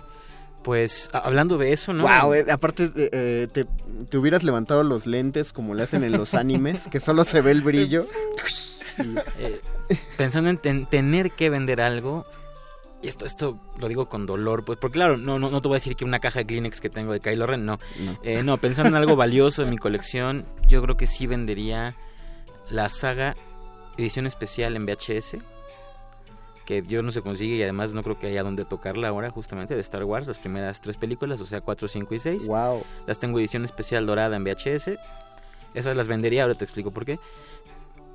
Pues hablando de eso, ¿no? Wow, eh, aparte eh, eh, te, te hubieras levantado los lentes como le hacen en los animes, que solo se ve el brillo. Eh, pensando en ten- tener que vender algo, y esto, esto lo digo con dolor, pues, porque claro, no, no, no te voy a decir que una caja de Kleenex que tengo de Kylo Ren, no. No. Eh, no, pensando en algo valioso en mi colección, yo creo que sí vendería la saga edición especial en VHS, que yo no se consigue y además no creo que haya donde tocarla ahora, justamente, de Star Wars, las primeras tres películas, o sea, 4, 5 y 6. Wow. Las tengo edición especial dorada en VHS. Esas las vendería, ahora te explico por qué.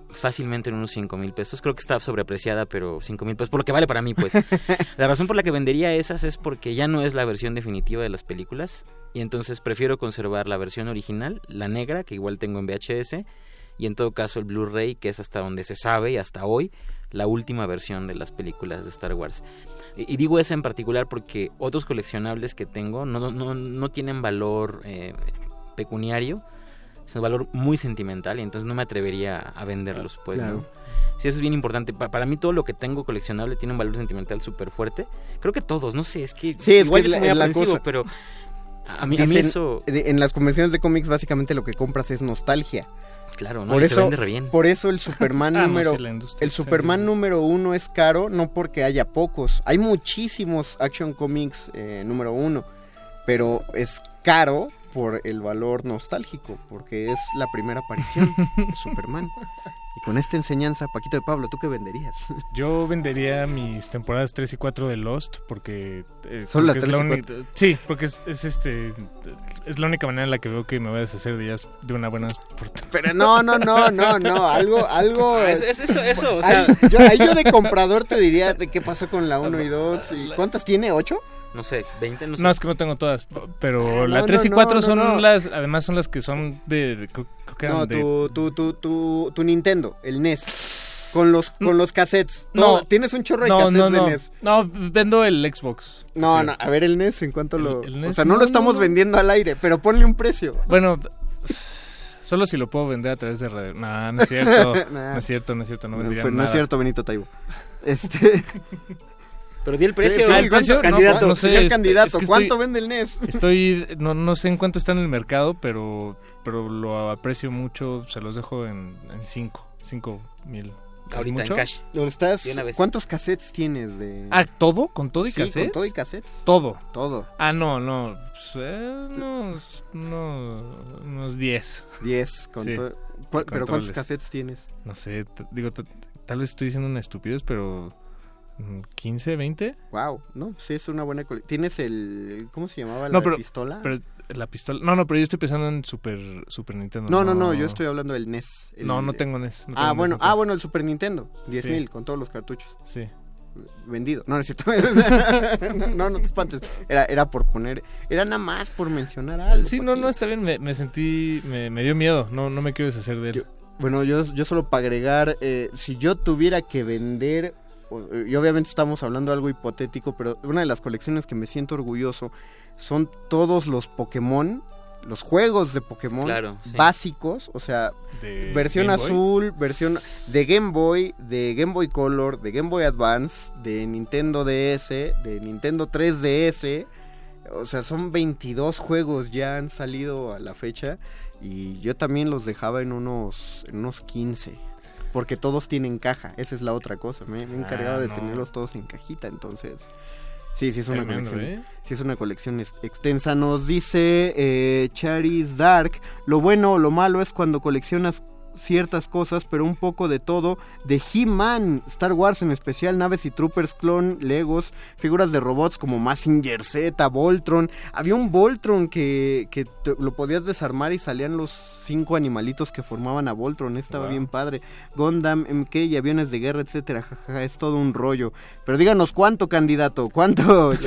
Fácilmente en unos 5 mil pesos. Creo que está sobreapreciada, pero 5 mil pesos, por lo que vale para mí, pues. la razón por la que vendería esas es porque ya no es la versión definitiva de las películas. Y entonces prefiero conservar la versión original, la negra, que igual tengo en VHS. Y en todo caso el Blu-ray, que es hasta donde se sabe y hasta hoy, la última versión de las películas de Star Wars. Y, digo esa en particular porque otros coleccionables que tengo no, no, no tienen valor eh, pecuniario, es un valor muy sentimental y entonces no me atrevería a venderlos, pues, Claro. ¿no? Sí, eso es bien importante. Pa- para mí todo lo que tengo coleccionable tiene un valor sentimental súper fuerte. Creo que todos, no sé, es que Sí, es igual que yo es soy la- muy aprensivo, cosa. pero a mí, a mí Dicen, eso... en las convenciones de cómics básicamente lo que compras es nostalgia. Claro, ¿no? Por Y se eso, vende re bien. por eso el Superman Ah, no, número sí, el Superman sí, sí. número uno es caro no porque haya pocos. Hay muchísimos Action Comics eh, número uno, pero es caro por el valor nostálgico, porque es la primera aparición de Superman. Y con esta enseñanza, Paquito de Pablo, ¿tú qué venderías? Yo vendería mis temporadas 3 y 4 de Lost porque... eh, ¿Solo las porque es 3 la y uni- 4? Sí, porque es, es este... Es la única manera en la que veo que me voy a deshacer de ellas de una buena fortuna. Pero no, no, no, no, no, algo, algo... Ah, es- es eso, eso, o Ahí- sea- yo, ahí yo de comprador te diría de qué pasó con la 1 y 2 y ¿cuántas tiene? ¿8? No sé, 20, no sé. No, es que no tengo todas, pero Ah, la no, 3 y no, 4 no, son no. las... Además son las que son de... de- que eran No, de... tu, tu, tu, tu, tu Nintendo, el NES. Con los, con los cassettes. No. Tienes un chorro de no, cassettes no, no. de NES. No, vendo el Xbox. No, no, a ver el NES en cuanto lo... el o sea, no, no, lo estamos no, no. vendiendo al aire, pero ponle un precio. Bueno, solo si lo puedo vender a través de radio. No, no es cierto. Nah. No es cierto, no es cierto. No No, vendería pues no nada. es cierto, Benito Taibo. Este... Pero di el precio. Sí, el ¿cuánto- precio, no, candidato, no sé, señor es- candidato, es que ¿cuánto vende el NES? Estoy, no, no sé en cuánto está en el mercado, pero, pero lo aprecio mucho. Se los dejo en 5, 5 mil. ¿Es Ahorita mucho? en cash. ¿Lo estás- De una vez. ¿Cuántos cassettes tienes de...? Ah, ¿todo? ¿Con todo y Sí, cassette? con todo y cassettes. Todo. Todo. Ah, no, no. pues, eh, unos, unos, unos 10. 10 con Sí, todo- ¿Cuál- de pero ¿cuántos cassettes tienes? No sé, digo, tal vez estoy diciendo una estupidez, pero mm, 15, 20. Wow, no, sí es una buena cole- ¿Tienes el cómo se llamaba No, la pero, pistola? pero la pistola. No, no, pero yo estoy pensando en Super Super Nintendo. no, no, no, yo estoy hablando del NES. el- No, no tengo NES. no ah, tengo NES, bueno, ah, bueno, el Super Nintendo, 10.000 Sí. con todos los cartuchos. Sí. Vendido. No, no es cierto. no, no, te espantes. Era, era por poner, era nada más por mencionar algo. Sí, no, no, está bien. Me, me sentí, me, me dio miedo. No, no me quiero deshacer de él. Bueno, yo, yo solo para agregar, eh, si yo tuviera que vender, y obviamente estamos hablando de algo hipotético, pero una de las colecciones que me siento orgulloso son todos los Pokémon, los juegos de Pokémon Claro, sí. básicos, o sea, De versión Game Boy. azul, versión de Game Boy, de Game Boy Color, de Game Boy Advance, de Nintendo DS, de Nintendo 3DS. O sea, son 22 juegos ya han salido a la fecha y yo también los dejaba en unos en unos 15. Porque todos tienen caja, esa es la otra cosa. Me, me he encargado Ah, de tenerlos todos en cajita, entonces. Sí, sí es una Tremendo, colección. ¿eh? Sí es una colección ex- extensa. Nos dice eh, Charis Dark. Lo bueno o lo malo es cuando coleccionas ciertas cosas, pero un poco de todo. De He-Man, Star Wars en especial, naves y troopers, clon, legos, figuras de robots como Massinger Z, Voltron. Había un Voltron que, que te- lo podías desarmar y salían los cinco animalitos que formaban a Voltron. Estaba Wow. bien padre. Gundam, MK y aviones de guerra, etcétera. Jajaja, es todo un rollo. Pero díganos cuánto, candidato, cuánto. Los,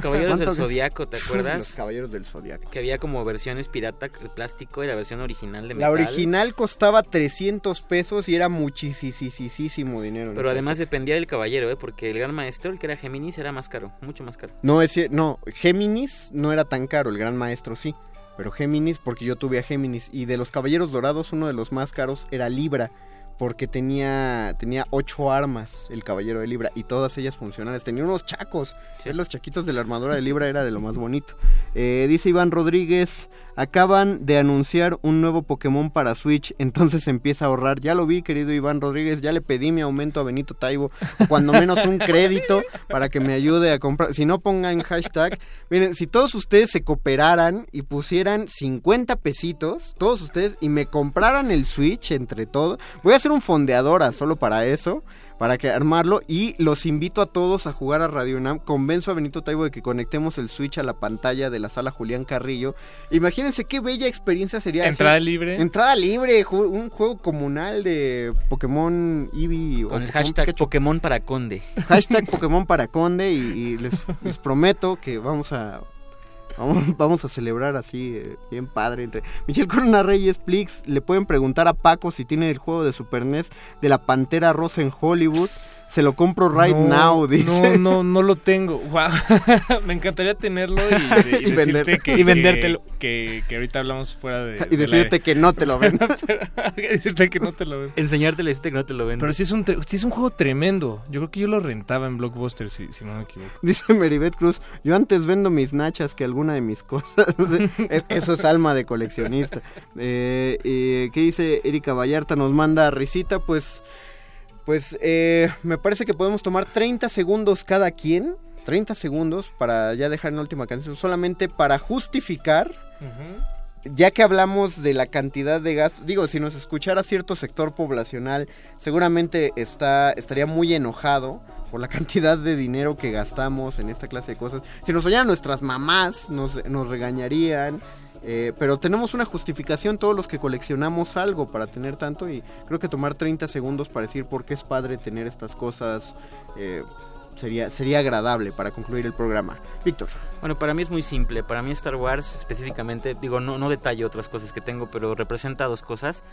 caballeros del ¿Cuánto- Zodiaco, ¿te acuerdas? Los caballeros del Zodiaco. Que había como versiones pirata de plástico y la versión original de La metal. original costaba 300 pesos y era muchísimo dinero. Pero además dependía del caballero, ¿eh? Porque el gran maestro, el que era Géminis, era más caro, mucho más caro. No, es no, Géminis no era tan caro, el gran maestro sí. Pero Géminis, porque yo tuve a Géminis. Y de los caballeros dorados, uno de los más caros era Libra. Porque tenía, tenía ocho armas el caballero de Libra y todas ellas funcionales. Tenía unos chacos. Los chaquitos de la armadura de Libra era de lo más bonito. Eh, dice Iván Rodríguez, acaban de anunciar un nuevo Pokémon para Switch, entonces empieza a ahorrar. Ya lo vi, querido Iván Rodríguez, ya le pedí mi aumento a Benito Taibo, cuando menos un crédito para que me ayude a comprar. Si no pongan hashtag, miren, si todos ustedes se cooperaran y pusieran 50 pesitos, todos ustedes, y me compraran el Switch entre todos, voy a hacer un fondeadora solo para eso. Para que armarlo y los invito a todos a jugar a Radio UNAM. Convenzo a Benito Taibo de que conectemos el Switch a la pantalla de la sala Julián Carrillo. Imagínense qué bella experiencia sería. hacer- Entrada libre. Entrada libre, ju- un juego comunal de Pokémon Eevee. o Con el Pokémon hashtag Pikachu. Pokémon para Conde. Hashtag Pokémon para Conde y, y les, les prometo que vamos a vamos, a celebrar así eh, bien padre entre Michelle Corona Reyes Plix le pueden preguntar a Paco si tiene el juego de Super NES de la Pantera Rosa en Hollywood se lo compro right No, now dice No, no, no lo tengo. Guau. Me encantaría tenerlo y, y Y decirte vender- que, y vendértelo. Que, que ahorita hablamos fuera de. y decirte que no te lo ven decirte que no te lo ven. Enseñártelo y decirte que no te lo venden. Pero sí es, un tre- sí es un juego tremendo. Yo creo que yo lo rentaba en Blockbuster, si, si no me equivoco. Dice Meribet Cruz, yo antes vendo mis nachas que alguna de mis cosas. Es- Eso es alma de coleccionista. Eh, eh, ¿Qué dice Erika Vallarta? Nos manda risita, pues... Pues eh, me parece que podemos tomar 30 segundos cada quien. 30 segundos para ya dejar en la última canción. Solamente para justificar ya que hablamos de la cantidad de gastos, digo, si nos escuchara cierto sector poblacional, seguramente está, estaría muy enojado por la cantidad de dinero que gastamos en esta clase de cosas. Si nos oyeran nuestras mamás, nos, nos regañarían. Eh, pero tenemos una justificación todos los que coleccionamos algo para tener tanto y creo que tomar 30 segundos para decir por qué es padre tener estas cosas eh, sería, sería agradable para concluir el programa. Víctor. Bueno, para mí es muy simple. Para mí Star Wars específicamente, digo, no, no detallo otras cosas que tengo, pero representa dos cosas.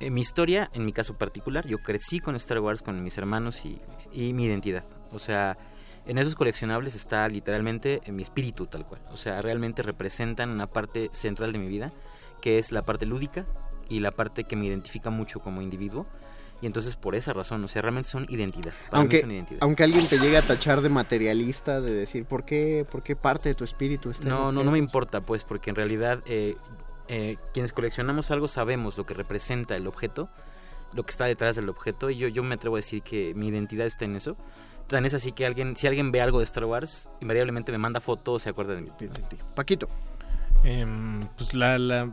Eh, mi historia, en mi caso particular, yo crecí con Star Wars, con mis hermanos y, y mi identidad. O sea, en esos coleccionables está literalmente mi espíritu tal cual. O sea, realmente representan una parte central de mi vida, que es la parte lúdica y la parte que me identifica mucho como individuo. Y entonces por esa razón, o sea, realmente son identidad. Para Aunque, mí son identidad. aunque alguien te llegue a tachar de materialista, de decir por qué, por qué parte de tu espíritu está No, no, no me importa, pues, porque en realidad eh, eh, quienes coleccionamos algo sabemos lo que representa el objeto, lo que está detrás del objeto, y yo, yo me atrevo a decir que mi identidad está en eso. Tan es así que alguien, si alguien ve algo de Star Wars, invariablemente me manda fotos se acuerda de mí. Paquito. Em, pues la, la-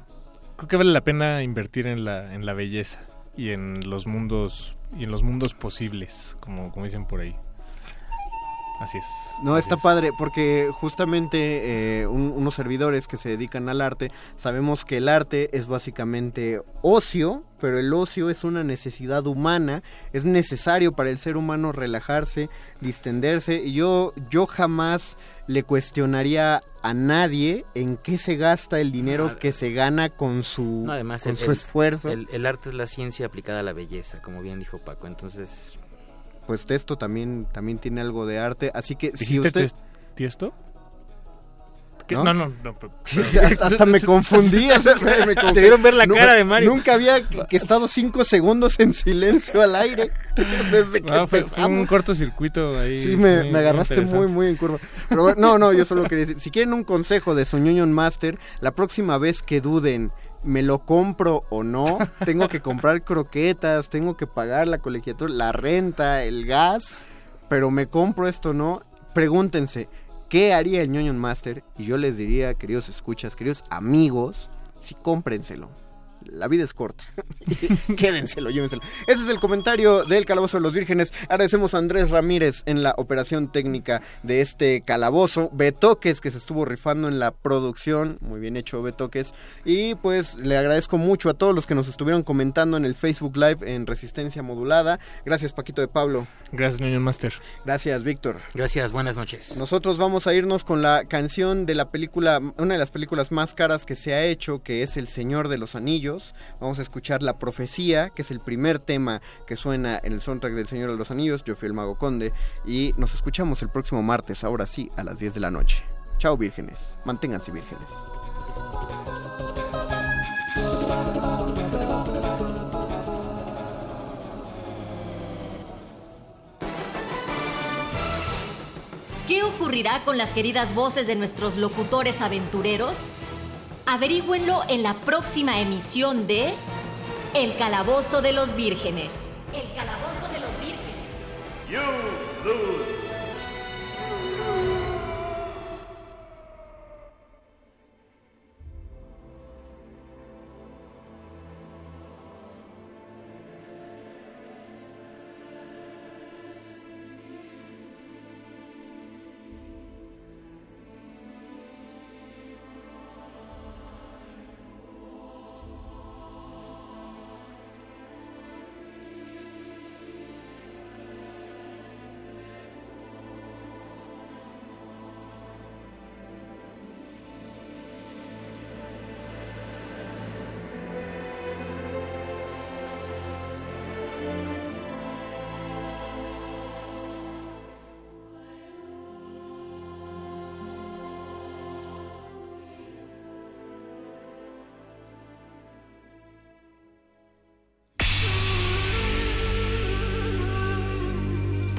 creo que vale la pena invertir en la, en la belleza y en los mundos y en los mundos posibles, como, como dicen por ahí. Así es. No, así está es. padre porque justamente eh, un- unos servidores que se dedican al arte, sabemos que el arte es básicamente ocio, pero el ocio es una necesidad humana, es necesario para el ser humano relajarse, distenderse, y yo, yo jamás le cuestionaría a nadie en qué se gasta el dinero No, que se gana con su, No, además, con el, su esfuerzo. El, el arte es la ciencia aplicada a la belleza, como bien dijo Paco. Entonces, Pues esto también, también tiene algo de arte, así que si ¿Dijiste usted... tiesto? ¿Qué? ¿No? No, no, no. pero- hasta, hasta me confundí. hasta me confundí. Debieron ver la Nunca- cara de Mario. Nunca había que, que estado cinco segundos en silencio al aire desde que Ah, fue, fue un cortocircuito ahí. Sí, me, muy- me agarraste muy, muy en curva. Pero bueno, no, no, yo solo quería decir, si quieren un consejo de su Union Master, la próxima vez que duden, ¿me lo compro o no? Tengo que comprar croquetas, tengo que pagar la colegiatura, la renta, el gas, pero ¿me compro esto o no? Pregúntense, ¿qué haría el Union Master? Y yo les diría, queridos escuchas, queridos amigos, sí cómprenselo. La vida es corta. Quédenselo, llévenselo. Ese es el comentario del Calabozo de los Vírgenes. Agradecemos a Andrés Ramírez en la operación técnica de este calabozo. Betoques que se estuvo rifando en la producción. Muy bien hecho, Betoques. Y pues le agradezco mucho a todos los que nos estuvieron comentando en el Facebook Live en Resistencia Modulada. Gracias, Paquito de Pablo. Gracias, Union Master. Gracias, Víctor. gracias, buenas noches. Nosotros vamos a irnos con la canción de la película, una de las películas más caras que se ha hecho, que es El Señor de los Anillos. Vamos a escuchar La Profecía, que es el primer tema que suena en el soundtrack del Señor de los Anillos. Yo fui el Mago Conde y nos escuchamos el próximo martes, ahora sí, a las 10 de la noche. Chao vírgenes, manténganse vírgenes. ¿Qué ocurrirá con las queridas voces de nuestros locutores aventureros? Averígüenlo en la próxima emisión de El Calabozo de los Vírgenes. El Calabozo de los Vírgenes. You lose.